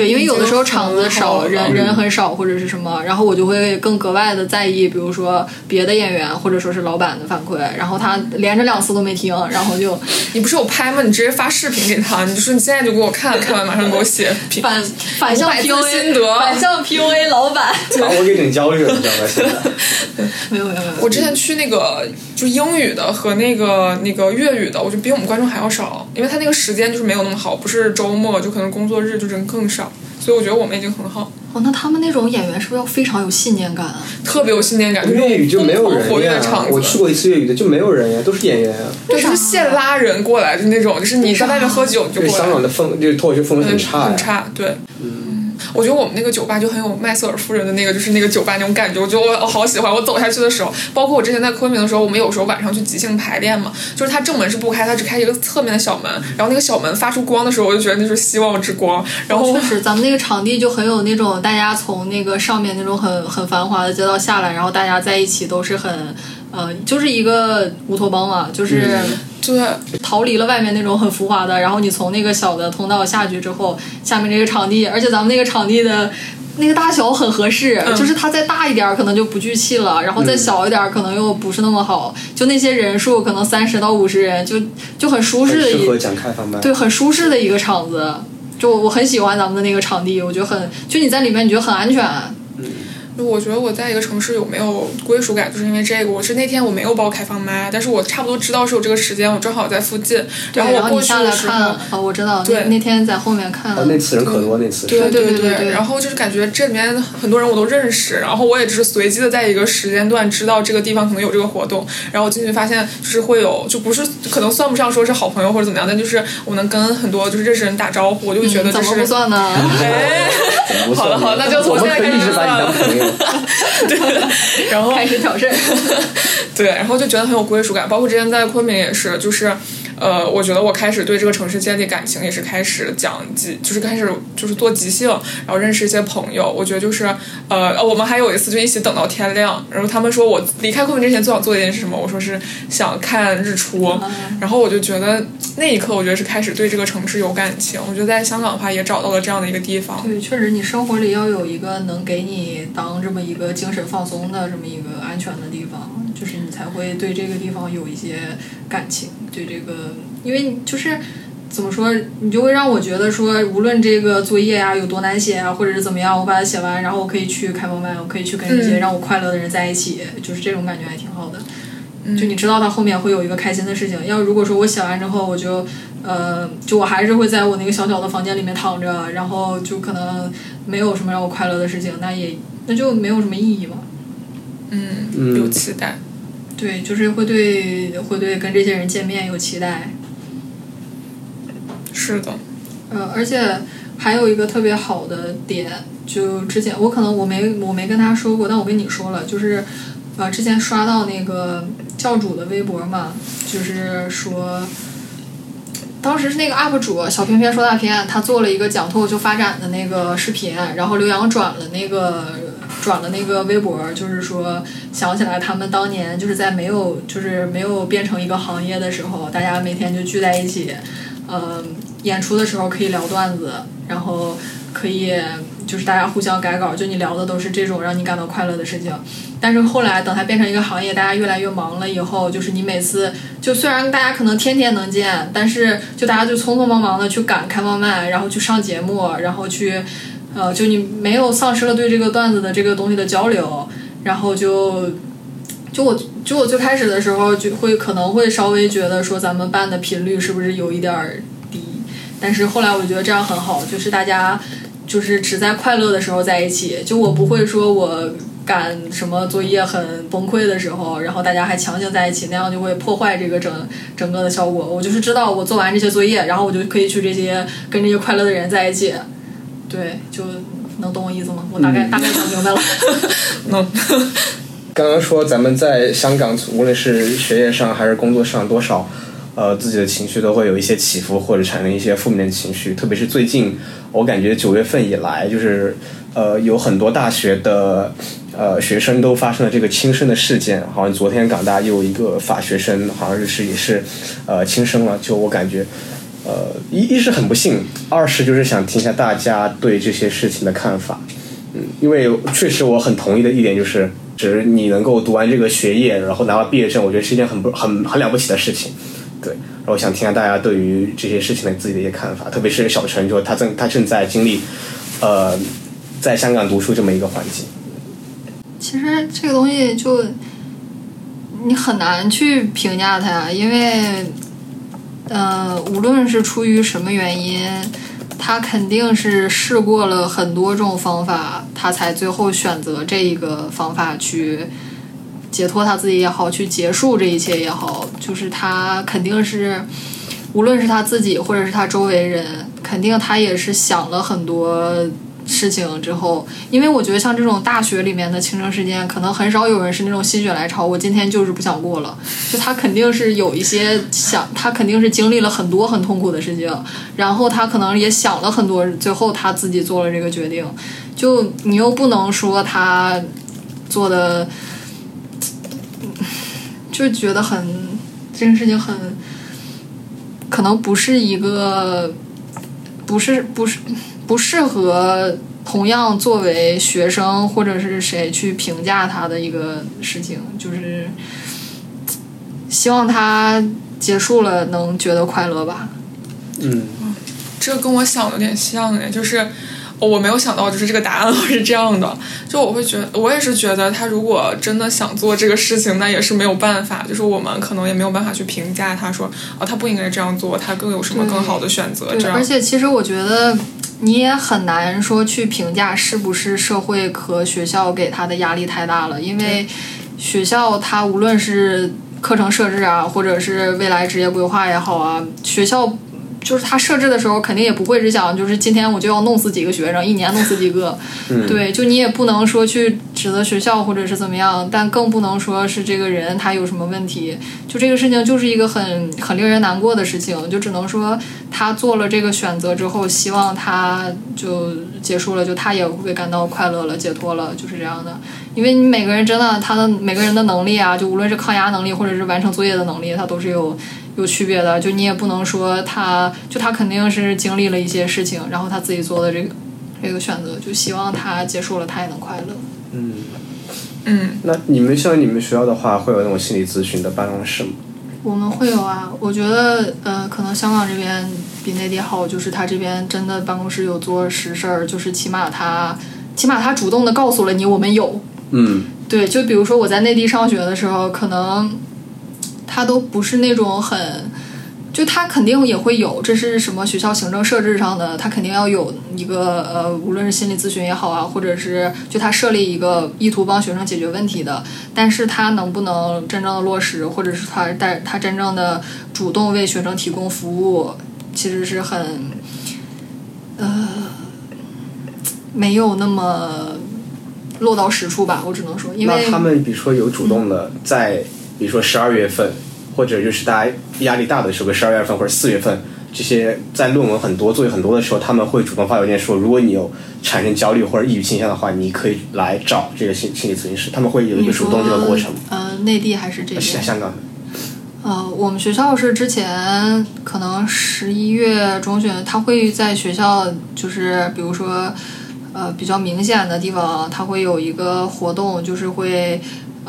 对，因为有的时候场子少，人人很少或者是什么，然后我就会更格外的在意，比如说别的演员或者说是老板的反馈，然后他连着两次都没听，然后就
你不是有拍吗？你直接发视频给他，你就说你现在就给我看看完马上给我写
反反向 P U A
心得，
反向 P U A 老板，
把我给整焦虑了，你知道吗？现
在。
我之前去那个就英语的和那个那个粤语的，我觉得比我们观众还要少，因为他那个时间就是没有那么好，不是周末就可能工作日就人更少，所以我觉得我们已经很好。
哦，那他们那种演员是不是要非常有信念感啊？
特别有信念感，
粤语就没有人呀。我去过一次粤语的就没有人呀，都是演员啊。
对，就是现拉人过来，就那种，就是你在外面喝酒就过来。
香港的风，就是脱口秀风很差，
很差，对，嗯。我觉得我们那个酒吧就很有麦瑟尔夫人的那个，就是那个酒吧那种感觉，我觉得我我好喜欢。我走下去的时候，包括我之前在昆明的时候，我们有时候晚上去即兴排练嘛，就是它正门是不开，它只开一个侧面的小门，然后那个小门发出光的时候，我就觉得那是希望之光。然后
确实，咱们那个场地就很有那种大家从那个上面那种很很繁华的街道下来，然后大家在一起都是很呃，就是一个乌托邦嘛，就是。
对，
逃离了外面那种很浮华的，然后你从那个小的通道下去之后，下面这个场地，而且咱们那个场地的那个大小很合适，就是它再大一点可能就不聚气了，然后再小一点可能又不是那么好，就那些人数可能三十到五十人，就就很舒适的，一
讲开放麦，
对，很舒适的一个场子，就我很喜欢咱们的那个场地，我觉得很，就你在里面你觉得很安全。
我觉得我在一个城市有没有归属感，就是因为这个。我是那天我没有报开放麦，但是我差不多知道是有这个时间，我正好在附近。然后我过去的时候，
哦，我知道，
对，
那天在后面看了。
那次人可多，那次。
对
对
对
对。
然后就是感觉这里面很多人我都认识，然后我也只是随机的在一个时间段知道这个地方可能有这个活动，然后进去发现就是会有，就不是可能算不上说是好朋友或者怎么样，但就是我能跟很多就是认识人打招呼，我就觉得这是。怎
么不算呢？
哎 好了好了，那就从现在开始算了。对，然后
开始挑事儿，
对，然后就觉得很有归属感。包括之前在昆明也是，就是，呃，我觉得我开始对这个城市建立感情，也是开始讲即，就是开始就是做即兴，然后认识一些朋友。我觉得就是呃，我们还有一次就一起等到天亮，然后他们说我离开昆明之前最想做的一件事什么？我说是想看日出，然后我就觉得那一刻，我觉得是开始对这个城市有感情。我觉得在香港的话，也找到了这样的一个地方。
对，确实，你生活里要有一个能给你当这么一个精神放松的这么一个安全的地方。就是你才会对这个地方有一些感情，对这个，因为就是怎么说，你就会让我觉得说，无论这个作业啊有多难写啊，或者是怎么样，我把它写完，然后我可以去开放麦，我可以去跟一些让我快乐的人在一起，就是这种感觉还挺好的。就你知道他后面会有一个开心的事情。要如果说我写完之后，我就呃，就我还是会在我那个小小的房间里面躺着，然后就可能没有什么让我快乐的事情，那也那就没有什么意义嘛。
嗯，有期待。
对，就是会对会对跟这些人见面有期待。
是的。
呃，而且还有一个特别好的点，就之前我可能我没我没跟他说过，但我跟你说了，就是呃之前刷到那个教主的微博嘛，就是说，当时是那个 UP 主小片片说大片，他做了一个讲脱口秀发展的那个视频，然后刘洋转了那个。转了那个微博，就是说想起来他们当年就是在没有就是没有变成一个行业的时候，大家每天就聚在一起，嗯，演出的时候可以聊段子，然后可以就是大家互相改稿，就你聊的都是这种让你感到快乐的事情。但是后来等它变成一个行业，大家越来越忙了以后，就是你每次就虽然大家可能天天能见，但是就大家就匆匆忙忙的去赶开放麦，然后去上节目，然后去。呃，就你没有丧失了对这个段子的这个东西的交流，然后就，就我就我最开始的时候就会可能会稍微觉得说咱们办的频率是不是有一点儿低，但是后来我觉得这样很好，就是大家就是只在快乐的时候在一起，就我不会说我赶什么作业很崩溃的时候，然后大家还强行在一起，那样就会破坏这个整整个的效果。我就是知道我做完这些作业，然后我就可以去这些跟这些快乐的人在一起。对，就能懂我意思吗？我大概大概想明白了。能。
刚刚说咱们在香港，无论是学业上还是工作上，多少呃自己的情绪都会有一些起伏，或者产生一些负面的情绪。特别是最近，我感觉九月份以来，就是呃有很多大学的呃学生都发生了这个轻生的事件。好像昨天港大又有一个法学生，好像是也是呃轻生了。就我感觉。呃，一一是很不幸，二是就是想听一下大家对这些事情的看法。嗯，因为确实我很同意的一点就是，只是你能够读完这个学业，然后拿到毕业证，我觉得是一件很不很很了不起的事情。对，然后想听一下大家对于这些事情的自己的一些看法，特别是小陈，就他正他正在经历，呃，在香港读书这么一个环境。
其实这个东西就你很难去评价它，因为。呃，无论是出于什么原因，他肯定是试过了很多种方法，他才最后选择这一个方法去解脱他自己也好，去结束这一切也好，就是他肯定是，无论是他自己或者是他周围人，肯定他也是想了很多。事情之后，因为我觉得像这种大学里面的轻生事件，可能很少有人是那种心血来潮，我今天就是不想过了。就他肯定是有一些想，他肯定是经历了很多很痛苦的事情，然后他可能也想了很多，最后他自己做了这个决定。就你又不能说他做的，就觉得很这个事情很，可能不是一个，不是不是。不适合同样作为学生或者是谁去评价他的一个事情，就是希望他结束了能觉得快乐吧。
嗯，
这跟我想的有点像哎，就是我没有想到就是这个答案会是这样的。就我会觉得，我也是觉得他如果真的想做这个事情，那也是没有办法。就是我们可能也没有办法去评价他说哦，他不应该这样做，他更有什么更好的选择。这样，
而且其实我觉得。你也很难说去评价是不是社会和学校给他的压力太大了，因为学校它无论是课程设置啊，或者是未来职业规划也好啊，学校就是他设置的时候，肯定也不会只想，就是今天我就要弄死几个学生，一年弄死几个。对，就你也不能说去指责学校或者是怎么样，但更不能说是这个人他有什么问题。就这个事情就是一个很很令人难过的事情，就只能说他做了这个选择之后，希望他就结束了，就他也会感到快乐了、解脱了，就是这样的。因为你每个人真的，他的每个人的能力啊，就无论是抗压能力或者是完成作业的能力，他都是有。有区别的，就你也不能说他，就他肯定是经历了一些事情，然后他自己做的这个这个选择，就希望他结束了，他也能快乐。
嗯
嗯，
那你们像你们学校的话，会有那种心理咨询的办公室吗？
我们会有啊，我觉得呃，可能香港这边比内地好，就是他这边真的办公室有做实事儿，就是起码他起码他主动的告诉了你，我们有。
嗯，
对，就比如说我在内地上学的时候，可能。他都不是那种很，就他肯定也会有，这是什么学校行政设置上的，他肯定要有一个呃，无论是心理咨询也好啊，或者是就他设立一个意图帮学生解决问题的，但是他能不能真正的落实，或者是他带他真正的主动为学生提供服务，其实是很，呃，没有那么落到实处吧，我只能说，因为
他们比如说有主动的在。比如说十二月份，或者就是大家压力大的时候，十二月份或者四月份，这些在论文很多、作业很多的时候，他们会主动发邮件说，如果你有产生焦虑或者抑郁倾向的话，你可以来找这个心心理咨询师，他们会有一个主动这个过程。
呃，内地还是这边？
香港。
呃，我们学校是之前可能十一月中旬，他会在学校，就是比如说，呃，比较明显的地方，他会有一个活动，就是会。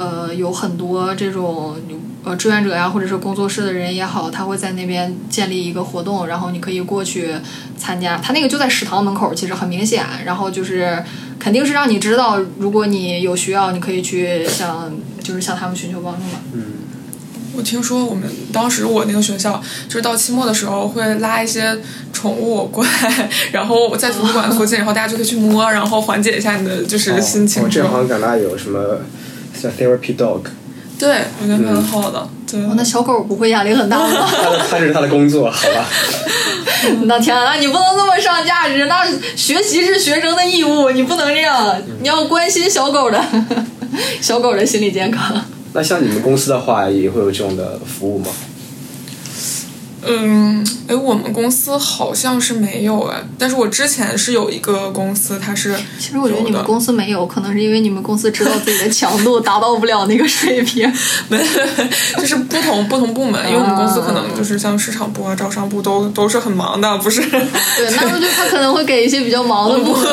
呃，有很多这种呃志愿者呀，或者是工作室的人也好，他会在那边建立一个活动，然后你可以过去参加。他那个就在食堂门口，其实很明显。然后就是肯定是让你知道，如果你有需要，你可以去向就是向他们寻求帮助嘛。
嗯，
我听说我们当时我那个学校就是到期末的时候会拉一些宠物过来，然后在图书馆附近，然后大家就可以去摸，然后缓解一下你的就是心情。
我这好像感到有什么。叫 therapy dog，
对，我觉得蛮好的。对，
那小狗不会压力很大吗？
他这是他的工作，好吧？
那天啊，你不能这么上价值。那学习是学生的义务，你不能这样。你要关心小狗的，小狗的心理健康。
那像你们公司的话，也会有这种的服务吗？
嗯，哎，我们公司好像是没有哎，但是我之前是有一个公司，它是。
其实我觉得你们公司没有，可能是因为你们公司知道自己的强度达到不了那个水平。
没，就是不同不同部门，因为我们公司可能就是像市场部啊、招商部都都是很忙的，不是？
对，那么就他可能会给一些比较忙的部门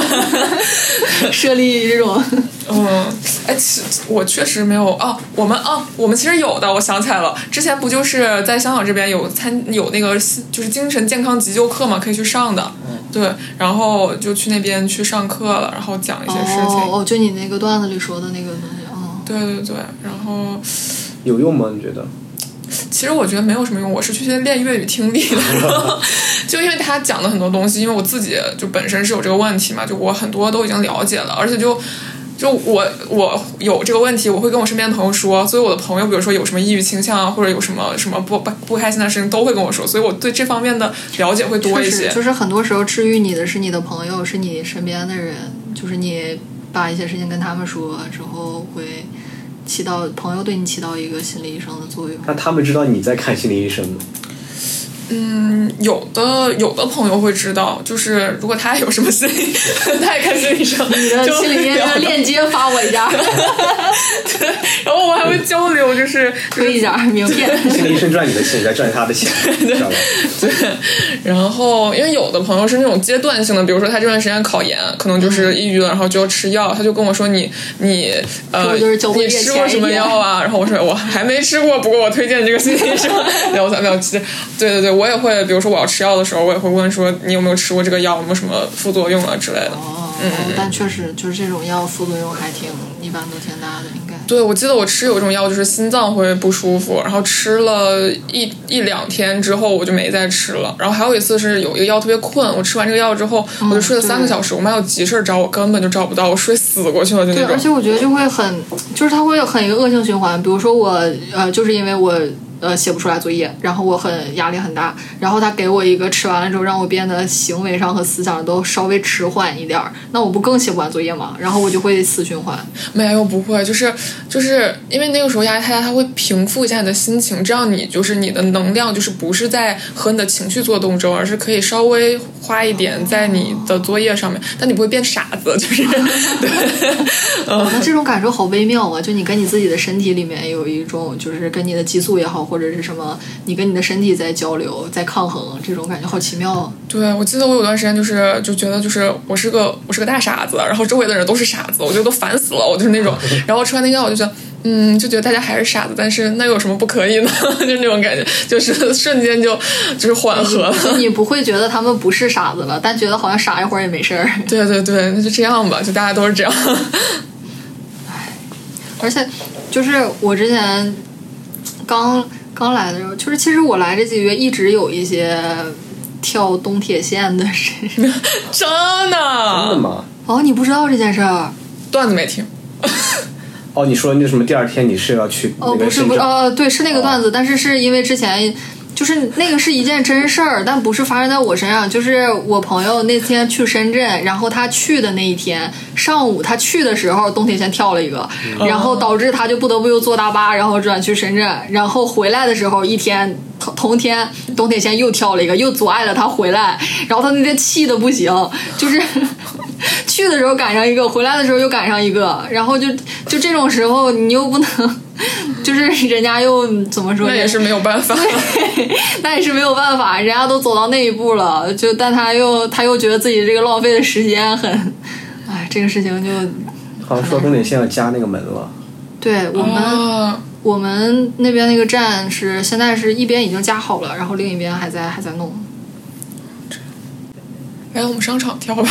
设立这种。
嗯，哎，其我确实没有哦。我们哦，我们其实有的，我想起来了，之前不就是在香港这边有参有那个就是精神健康急救课嘛，可以去上的。对，然后就去那边去上课了，然后讲一些事情。
哦，就你那个段子里说的那个东西。哦，
对对对，然后
有用吗？你觉得？
其实我觉得没有什么用，我是去练粤语听力的，就因为他讲的很多东西，因为我自己就本身是有这个问题嘛，就我很多都已经了解了，而且就。就我我有这个问题，我会跟我身边的朋友说，所以我的朋友，比如说有什么抑郁倾向啊，或者有什么什么不不不开心的事情，都会跟我说，所以我对这方面的了解会多一些。
就是很多时候治愈你的是你的朋友，是你身边的人，就是你把一些事情跟他们说之后，会起到朋友对你起到一个心理医生的作用。
那他们知道你在看心理医生吗？
嗯，有的有的朋友会知道，就是如果他有什么心理，他也看心理医生，
你的心理医生链接发我一下，
对，然后我还会交流，就是
推一下名片。
心理医生赚你的钱，你在赚他的钱，知道吧？
对。然后，因为有的朋友是那种阶段性的，比如说他这段时间考研，可能就是抑郁了，然后就要吃药，他就跟我说：“你你呃，你吃过什么药啊？”然后我说：“我还没吃过，不过我推荐这个心理医生。”然后咱们要吃，对对对。我也会，比如说我要吃药的时候，我也会问说你有没有吃过这个药，有没有什么副作用啊之类的。
哦，嗯，但确实就是这种药副作用还挺一般都挺大的，应该。
对，我记得我吃有一种药，就是心脏会不舒服，然后吃了一一两天之后，我就没再吃了。然后还有一次是有一个药特别困，我吃完这个药之后，我就睡了三个小时。我妈有急事找我，根本就找不到，我睡死过去了，就那种。
而且我觉得就会很，就是它会很一个恶性循环。比如说我呃，就是因为我。呃写不出来作业，然后我很压力很大。然后他给我一个吃完了之后，让我变得行为上和思想都稍微迟缓一点儿，那我不更写不完作业吗？然后我就会死循环。
没有不会，就是就是因为那个时候压力太大，他会平复一下你的心情，这样你就是你的能量就是不是在和你的情绪做斗争，而是可以稍微花一点在你的作业上面，但你不会变傻子，就是 对。
那这种感受好微妙啊！就你跟你自己的身体里面有一种，就是跟你的激素也好，或者是什么，你跟你的身体在交流、在抗衡，这种感觉好奇妙。
对，我记得我有段时间就是就觉得就是我是个我是个大傻子，然后周围的人都是傻子，我觉得都烦死了，我就是那种。然后吃完那药，我就觉得嗯，就觉得大家还是傻子，但是那有什么不可以呢？就那种感觉，就是瞬间就就是缓和了。
你不会觉得他们不是傻子了，但觉得好像傻一会儿也没事儿。
对对对，那就这样吧，就大家都是这样。
而且，就是我之前刚刚来的时候，就是其实我来这几个月一直有一些跳东铁线的事。
真的？
真的吗？
哦，你不知道这件事儿？
段子没听。
哦，你说那什么？第二天你是要去？
哦，不是，不是，哦，对，是那个段子，但是是因为之前。就是那个是一件真事儿，但不是发生在我身上。就是我朋友那天去深圳，然后他去的那一天上午，他去的时候东铁线跳了一个，然后导致他就不得不又坐大巴，然后转去深圳。然后回来的时候，一天同同天东铁线又跳了一个，又阻碍了他回来。然后他那天气的不行，就是 去的时候赶上一个，回来的时候又赶上一个，然后就就这种时候你又不能。就是人家又怎么说？
那也是没有办法，
那也是没有办法。人家都走到那一步了，就但他又他又觉得自己这个浪费的时间很，哎，这个事情就
好像说东铁线要加那个门了。
对我们我们那边那个站是现在是一边已经加好了，然后另一边还在还在弄。
来我们商场跳吧，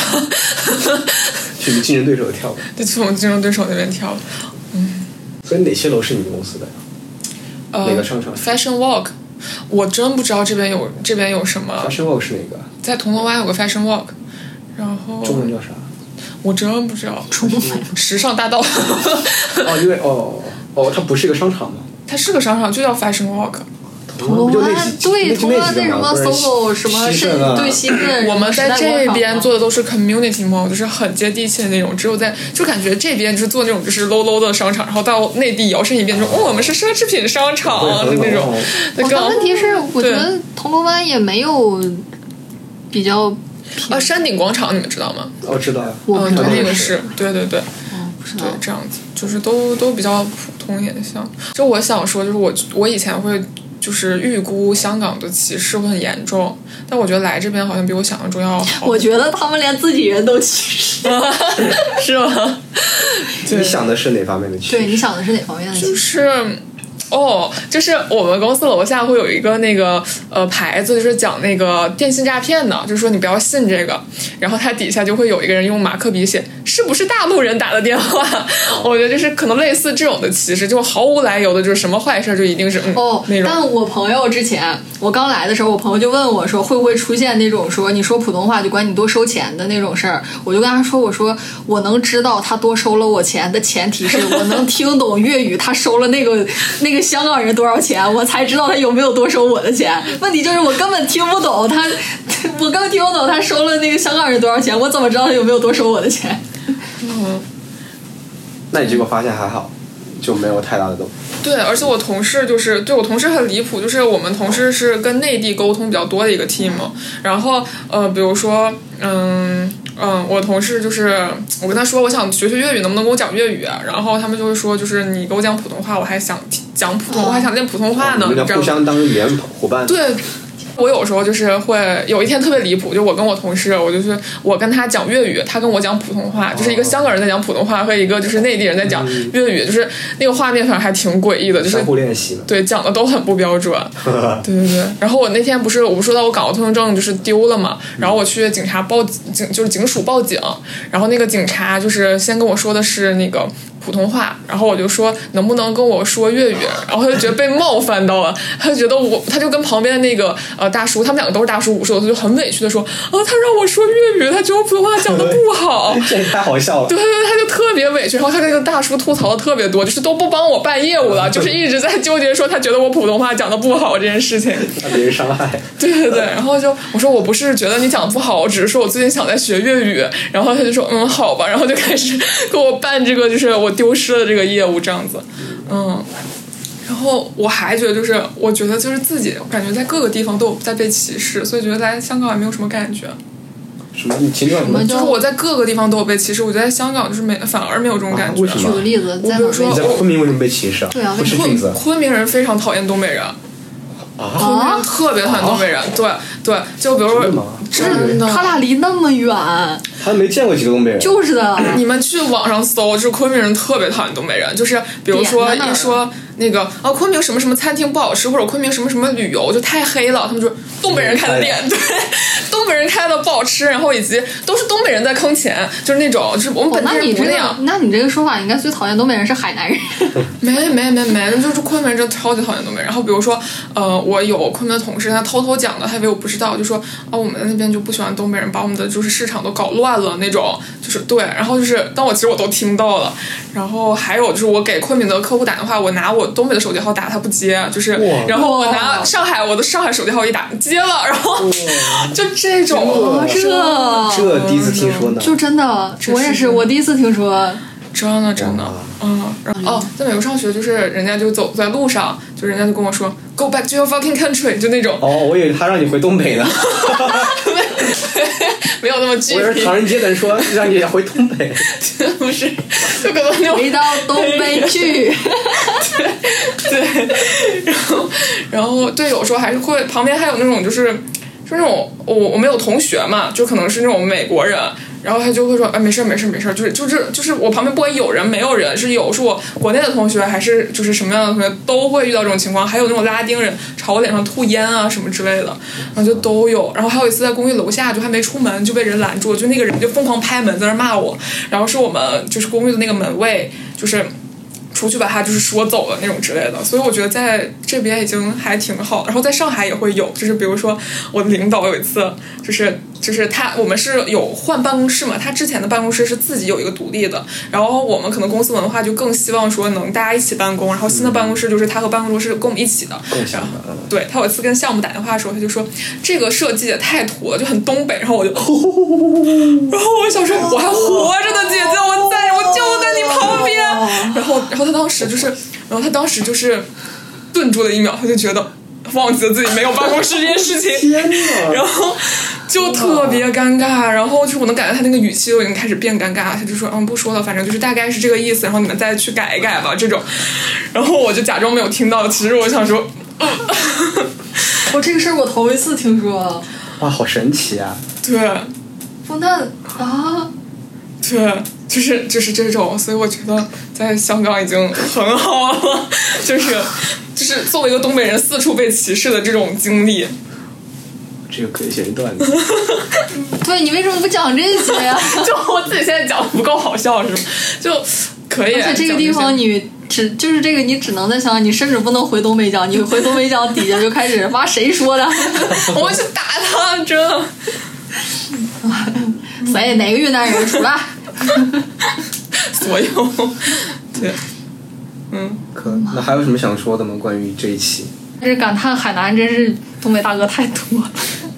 去竞争对手跳吧。
对，去我们竞争对手那边跳。
所以哪些楼是你们公司的呀？哪个商场
？Fashion Walk，我真不知道这边有这边有什么。
Fashion Walk 是哪个？
在铜锣湾有个 Fashion Walk，然后
中文叫啥？
我真不知道。
中文
时尚大道。
哦，因为哦哦，它不是一个商场吗？
它是个商场，就叫 Fashion Walk。
铜锣湾对铜锣湾那什么 SOHO 什么是对西
镇。我们在这边做的都是 community mall，就是很接地气的那种。只有在就感觉这边就是做那种就是 low low 的商场，然后到内地摇身一变说哦，我们是奢侈品商场就那种。
但问题是，我觉得铜锣湾也没有比较
啊，山顶广场你们知道吗？
我知道呀，
嗯，
对，那个是对对对，
嗯，不知道
这样子，就是都都比较普通一点像。就我想说，就是我我以前会。就是预估香港的歧视会很严重，但我觉得来这边好像比我想象中要好。
我觉得他们连自己人都歧视，
是吗？
你想的是哪方面的歧视？
对，你想的是哪方面的歧
视？就是。哦，就是我们公司楼下会有一个那个呃牌子，就是讲那个电信诈骗的，就是说你不要信这个。然后它底下就会有一个人用马克笔写是不是大陆人打的电话。我觉得就是可能类似这种的歧视，就毫无来由的，就是什么坏事就一定是
哦
那种。
但我朋友之前我刚来的时候，我朋友就问我说会不会出现那种说你说普通话就管你多收钱的那种事儿。我就跟他说我说我能知道他多收了我钱的前提是我能听懂粤语，他收了那个那个。香港人多少钱，我才知道他有没有多收我的钱。问题就是我根本听不懂他，我根本听不懂他收了那个香港人多少钱，我怎么知道他有没有多收我的钱？
嗯，
那你结果发现还好，就没有太大的动。
对，而且我同事就是对我同事很离谱，就是我们同事是跟内地沟通比较多的一个 team，然后呃，比如说嗯。嗯，我同事就是我跟他说我想学学粤语，能不能给我讲粤语？然后他们就会说，就是你给我讲普通话，我还想讲普通，话还想练普通话呢。
互相当语言伙伴。
对。我有时候就是会有一天特别离谱，就我跟我同事，我就是我跟他讲粤语，他跟我讲普通话，就是一个香港人在讲普通话和一个就是内地人在讲粤语，就是那个画面反正还挺诡异的，就是
相互练习
对，讲的都很不标准。对对对。然后我那天不是我不说到我港澳通行证就是丢了嘛，然后我去警察报警，就是警署报警，然后那个警察就是先跟我说的是那个普通话，然后我就说能不能跟我说粤语，然后他就觉得被冒犯到了，他就觉得我，他就跟旁边的那个呃大叔，他们两个都是大叔五十多岁，就很委屈的说，啊，他让我说粤语，他觉得我普通话讲的不好，
这太好笑了。
对对对，他就特别委屈，然后他跟那个大叔吐槽的特别多，就是都不帮我办业务了，就是一直在纠结说他觉得我普通话讲的不好这件事情，
怕别人伤害。
对对对，然后就我说我不是觉得你讲的不好，我只是说我最近想在学粤语，然后他就说嗯好吧，然后就开始给我办这个就是我丢失了这个业务这样子。嗯，然后我还觉得就是，我觉得就是自己感觉在各个地方都有在被歧视，所以觉得来香港也没有什么感觉。
什么？你情况什么？
就是我在各个地方都有被歧视，我觉得在香港就是没反而没有这种感觉。
举个例子，
我比如说
在昆明为什么被歧视啊？
对啊，
不是。
昆明人非常讨厌东北人。
啊，
特别讨厌东北人，对对，就比如说，真的，
他俩离那么远，
他没见过几个东北人，
就是的，
你们去网上搜，就是昆明人特别讨厌东北人，就是比如说一说。那个啊，昆明什么什么餐厅不好吃，或者昆明什么什么旅游就太黑了，他们说东北人开的店，对，东北人开的不好吃，然后以及都是东北人在坑钱，就是那种，就是我们本地人不那样。
那你这个说法应该最讨厌东北人是海南人。
没没没没，那就是昆明人真的超级讨厌东北人。然后比如说，呃，我有昆明的同事，他偷偷讲的，他以为我不知道，就说啊，我们那边就不喜欢东北人，把我们的就是市场都搞乱了那种，就是对。然后就是，但我其实我都听到了。然后还有就是，我给昆明的客户打电话，我拿我东北的手机号打。他不接，就是，然后我拿上海我的上海手机号一打接了，然后 就这种，
这
这第一次听说呢，
就真的，我也是，我第一次听说，
真的真的，嗯，哦，在美国上学，就是人家就走在路上，就人家就跟我说，Go back to your fucking country，就那种，
哦，我以为他让你回东北呢。
没有那么具体。
我是唐人街的人说让你回东北，
不是，就可能
回到东北去。
对，然后，然后对，有时候还是会旁边还有那种就是，就那种我我们有同学嘛，就可能是那种美国人。然后他就会说，哎，没事没事没事就是就是就是我旁边不管有人没有人，是有是我国内的同学还是就是什么样的同学都会遇到这种情况，还有那种拉丁人朝我脸上吐烟啊什么之类的，然后就都有。然后还有一次在公寓楼下，就还没出门就被人拦住，就那个人就疯狂拍门在那骂我，然后是我们就是公寓的那个门卫就是。出去把他就是说走了那种之类的，所以我觉得在这边已经还挺好。然后在上海也会有，就是比如说我的领导有一次，就是就是他我们是有换办公室嘛，他之前的办公室是自己有一个独立的，然后我们可能公司文化就更希望说能大家一起办公，然后新的办公室就是他和办公桌是跟我们一起的。
共享的。
对他有一次跟项目打电话的时候，他就说这个设计也太土了，就很东北。然后我就，然后我想说我还活着呢姐姐，我在我就在你旁边，然后然后。他当时就是，然后他当时就是顿住了一秒，他就觉得忘记了自己没有办公室这件事情，然后就特别尴尬。然后就是我能感觉他那个语气都已经开始变尴尬，他就说：“嗯，不说了，反正就是大概是这个意思。”然后你们再去改一改吧，这种。然后我就假装没有听到，其实我想说，
我这个事儿我头一次听说。
哇，好神奇啊！
对，
那啊。
对，就是就是这种，所以我觉得在香港已经很好了，就是就是作为一个东北人四处被歧视的这种经历，
这个可以写一段子。
对你为什么不讲这些呀？
就我自己现在讲不够好笑是吗？就可以。
而且这个地方你只就是这个你只能在香港，你甚至不能回东北讲，你回东北讲底下就开始妈谁说的，
我去打他，真。
所以哪个云南人出来？
所有，对，嗯，
可那还有什么想说的吗？关于这一期，
就是感叹海南真是东北大哥太多了。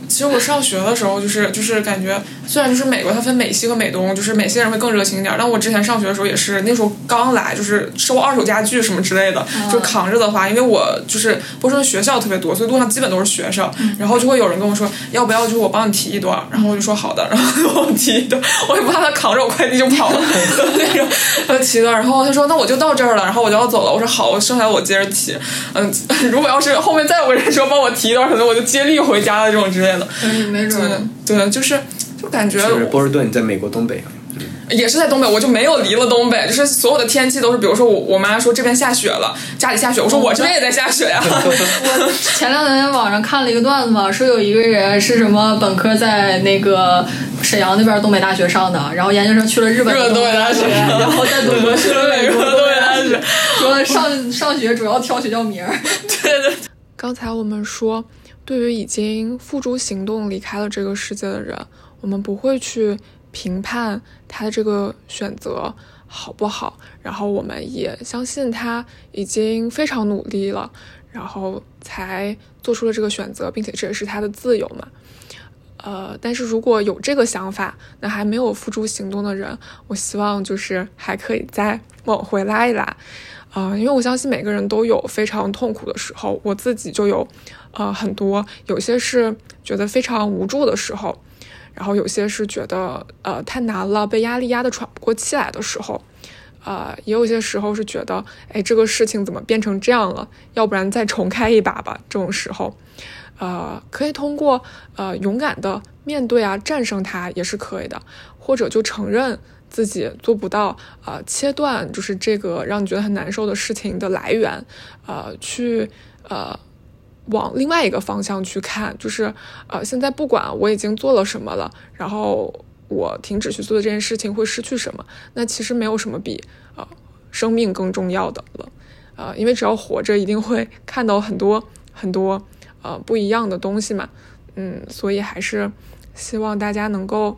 其实我上学的时候，就是就是感觉，虽然就是美国它分美西和美东，就是美西人会更热情一点。但我之前上学的时候也是，那时候刚来，就是收二手家具什么之类的，就扛着的话，因为我就是波士顿学校特别多，所以路上基本都是学生，然后就会有人跟我说，要不要就是我帮你提一段，然后我就说好的，然后我提一段，我也不怕他扛着我快递就跑了 那种，他提一段，然后他说那我就到这儿了，然后我就要走了，我说好，我剩下的我接着提，嗯，如果要是后面再有个人说帮我提一段，可能我就接力回家了这种之类的。
嗯，没准对，
就是就感觉。
波士顿在美国东北
也是在东北，我就没有离了东北，就是所有的天气都是，比如说我我妈说这边下雪了，家里下雪，我说我这边也在下雪呀。
我 前两天在网上看了一个段子嘛，说有一个人是什么本科在那个沈阳那边东北大学上的，然后研究生去了日本东北大学，然后在读博士了美国东北大学。说上学主要挑学校名儿。
对对。刚才我们说，对于已经付诸行动离开了这个世界的人，我们不会去评判他的这个选择好不好，然后我们也相信他已经非常努力了，然后才做出了这个选择，并且这也是他的自由嘛。呃，但是如果有这个想法，那还没有付诸行动的人，我希望就是还可以再往回拉一拉，啊，因为我相信每个人都有非常痛苦的时候，我自己就有，呃，很多，有些是觉得非常无助的时候，然后有些是觉得呃太难了，被压力压得喘不过气来的时候，呃，也有些时候是觉得，哎，这个事情怎么变成这样了？要不然再重开一把吧，这种时候。呃，可以通过呃勇敢的面对啊，战胜它也是可以的，或者就承认自己做不到，呃，切断就是这个让你觉得很难受的事情的来源，呃，去呃往另外一个方向去看，就是呃现在不管我已经做了什么了，然后我停止去做的这件事情会失去什么，那其实没有什么比呃生命更重要的了，呃，因为只要活着，一定会看到很多很多。呃，不一样的东西嘛，嗯，所以还是希望大家能够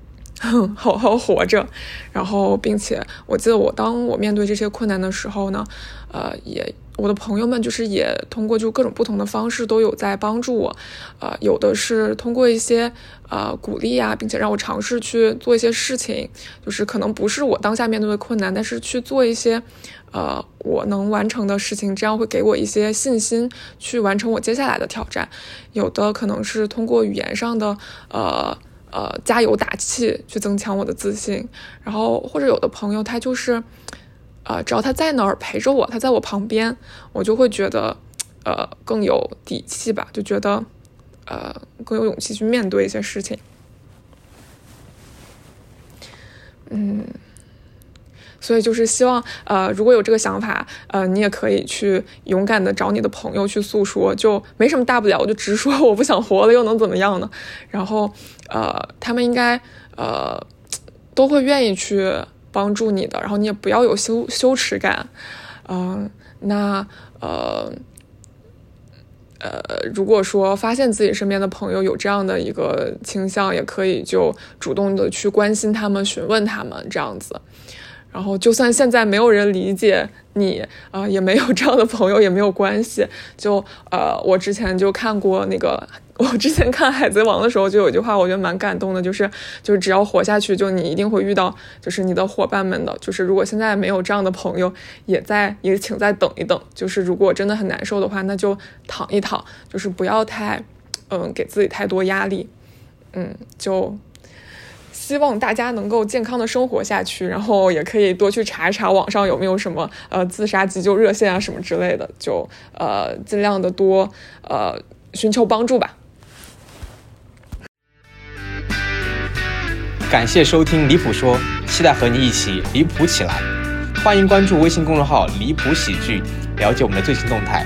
好好活着，然后，并且我记得我当我面对这些困难的时候呢，呃，也我的朋友们就是也通过就各种不同的方式都有在帮助我，呃，有的是通过一些呃鼓励啊，并且让我尝试去做一些事情，就是可能不是我当下面对的困难，但是去做一些。呃，我能完成的事情，这样会给我一些信心，去完成我接下来的挑战。有的可能是通过语言上的，呃呃，加油打气，去增强我的自信。然后或者有的朋友，他就是，呃，只要他在那儿陪着我，他在我旁边，我就会觉得，呃，更有底气吧，就觉得，呃，更有勇气去面对一些事情。嗯。所以就是希望，呃，如果有这个想法，呃，你也可以去勇敢的找你的朋友去诉说，就没什么大不了，我就直说我不想活了，又能怎么样呢？然后，呃，他们应该，呃，都会愿意去帮助你的。然后你也不要有羞羞耻感，嗯，那，呃，呃，如果说发现自己身边的朋友有这样的一个倾向，也可以就主动的去关心他们，询问他们，这样子。然后，就算现在没有人理解你，啊，也没有这样的朋友也没有关系。就呃，我之前就看过那个，我之前看《海贼王》的时候，就有一句话，我觉得蛮感动的，就是就是只要活下去，就你一定会遇到，就是你的伙伴们的。就是如果现在没有这样的朋友，也在也请再等一等。就是如果真的很难受的话，那就躺一躺，就是不要太，嗯，给自己太多压力，嗯，就。希望大家能够健康的生活下去，然后也可以多去查一查网上有没有什么呃自杀急救热线啊什么之类的，就呃尽量的多呃寻求帮助吧。
感谢收听离谱说，期待和你一起离谱起来。欢迎关注微信公众号离谱喜剧，了解我们的最新动态。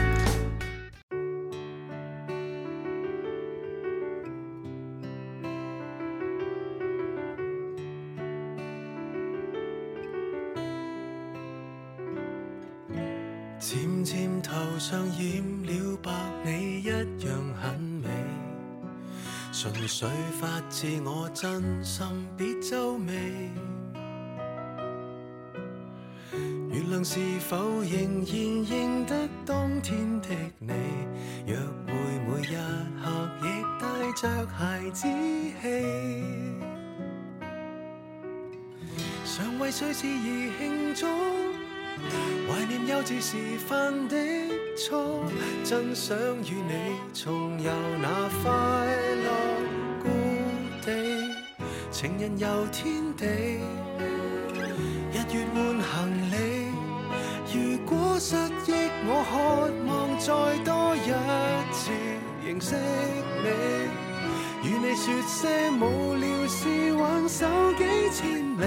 自我真心别皱眉，月亮是否仍然认得当天的你？约会每一刻亦带着孩子气，常为碎事而庆祝，怀念幼稚时犯的错，真想与你重游那快乐。情人游天地，日月换行李。如果失忆，我渴望再多一次认识你，与你说些无聊事，挽手几千里，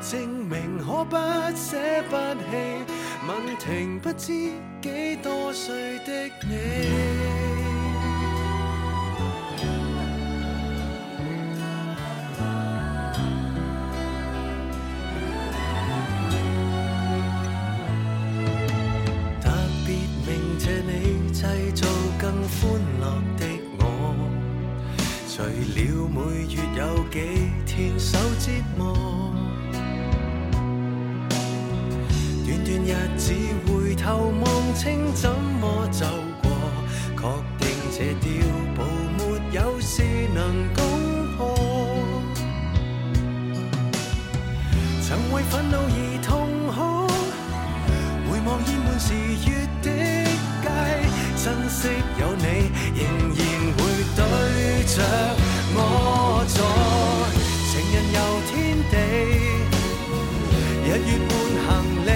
证明可不舍不弃。问停不知几多岁的你。几天受折磨。短短日子回头望清怎么走过，确定这碉堡没有事能攻破。曾为愤怒而痛哭，回望烟满时月的街，珍惜有你，仍然会对着我坐。情人游天地，日月伴行李。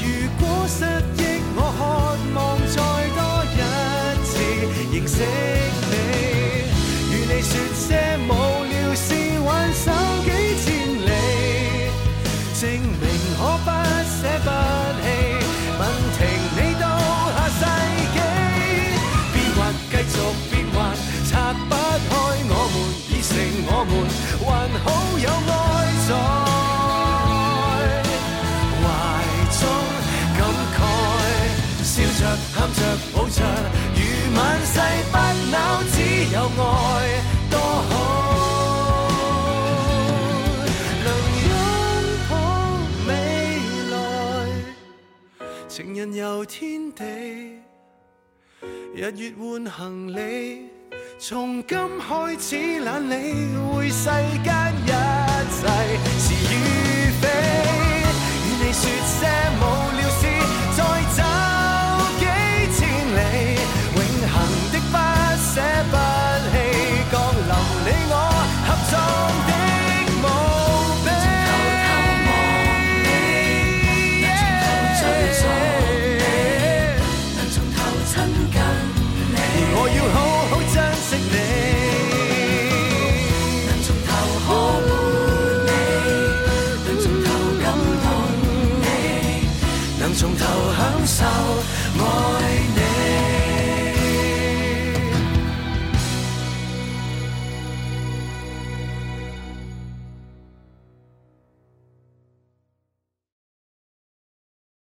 如果失忆，我渴望再多一次认识成我们，还好有爱在怀中感慨，笑着喊着抱着，如万世不朽，只有爱多好。能拥抱未來，情人遊天地，日月換行李。从今开始懒理会世间一切是与非，与你说些无聊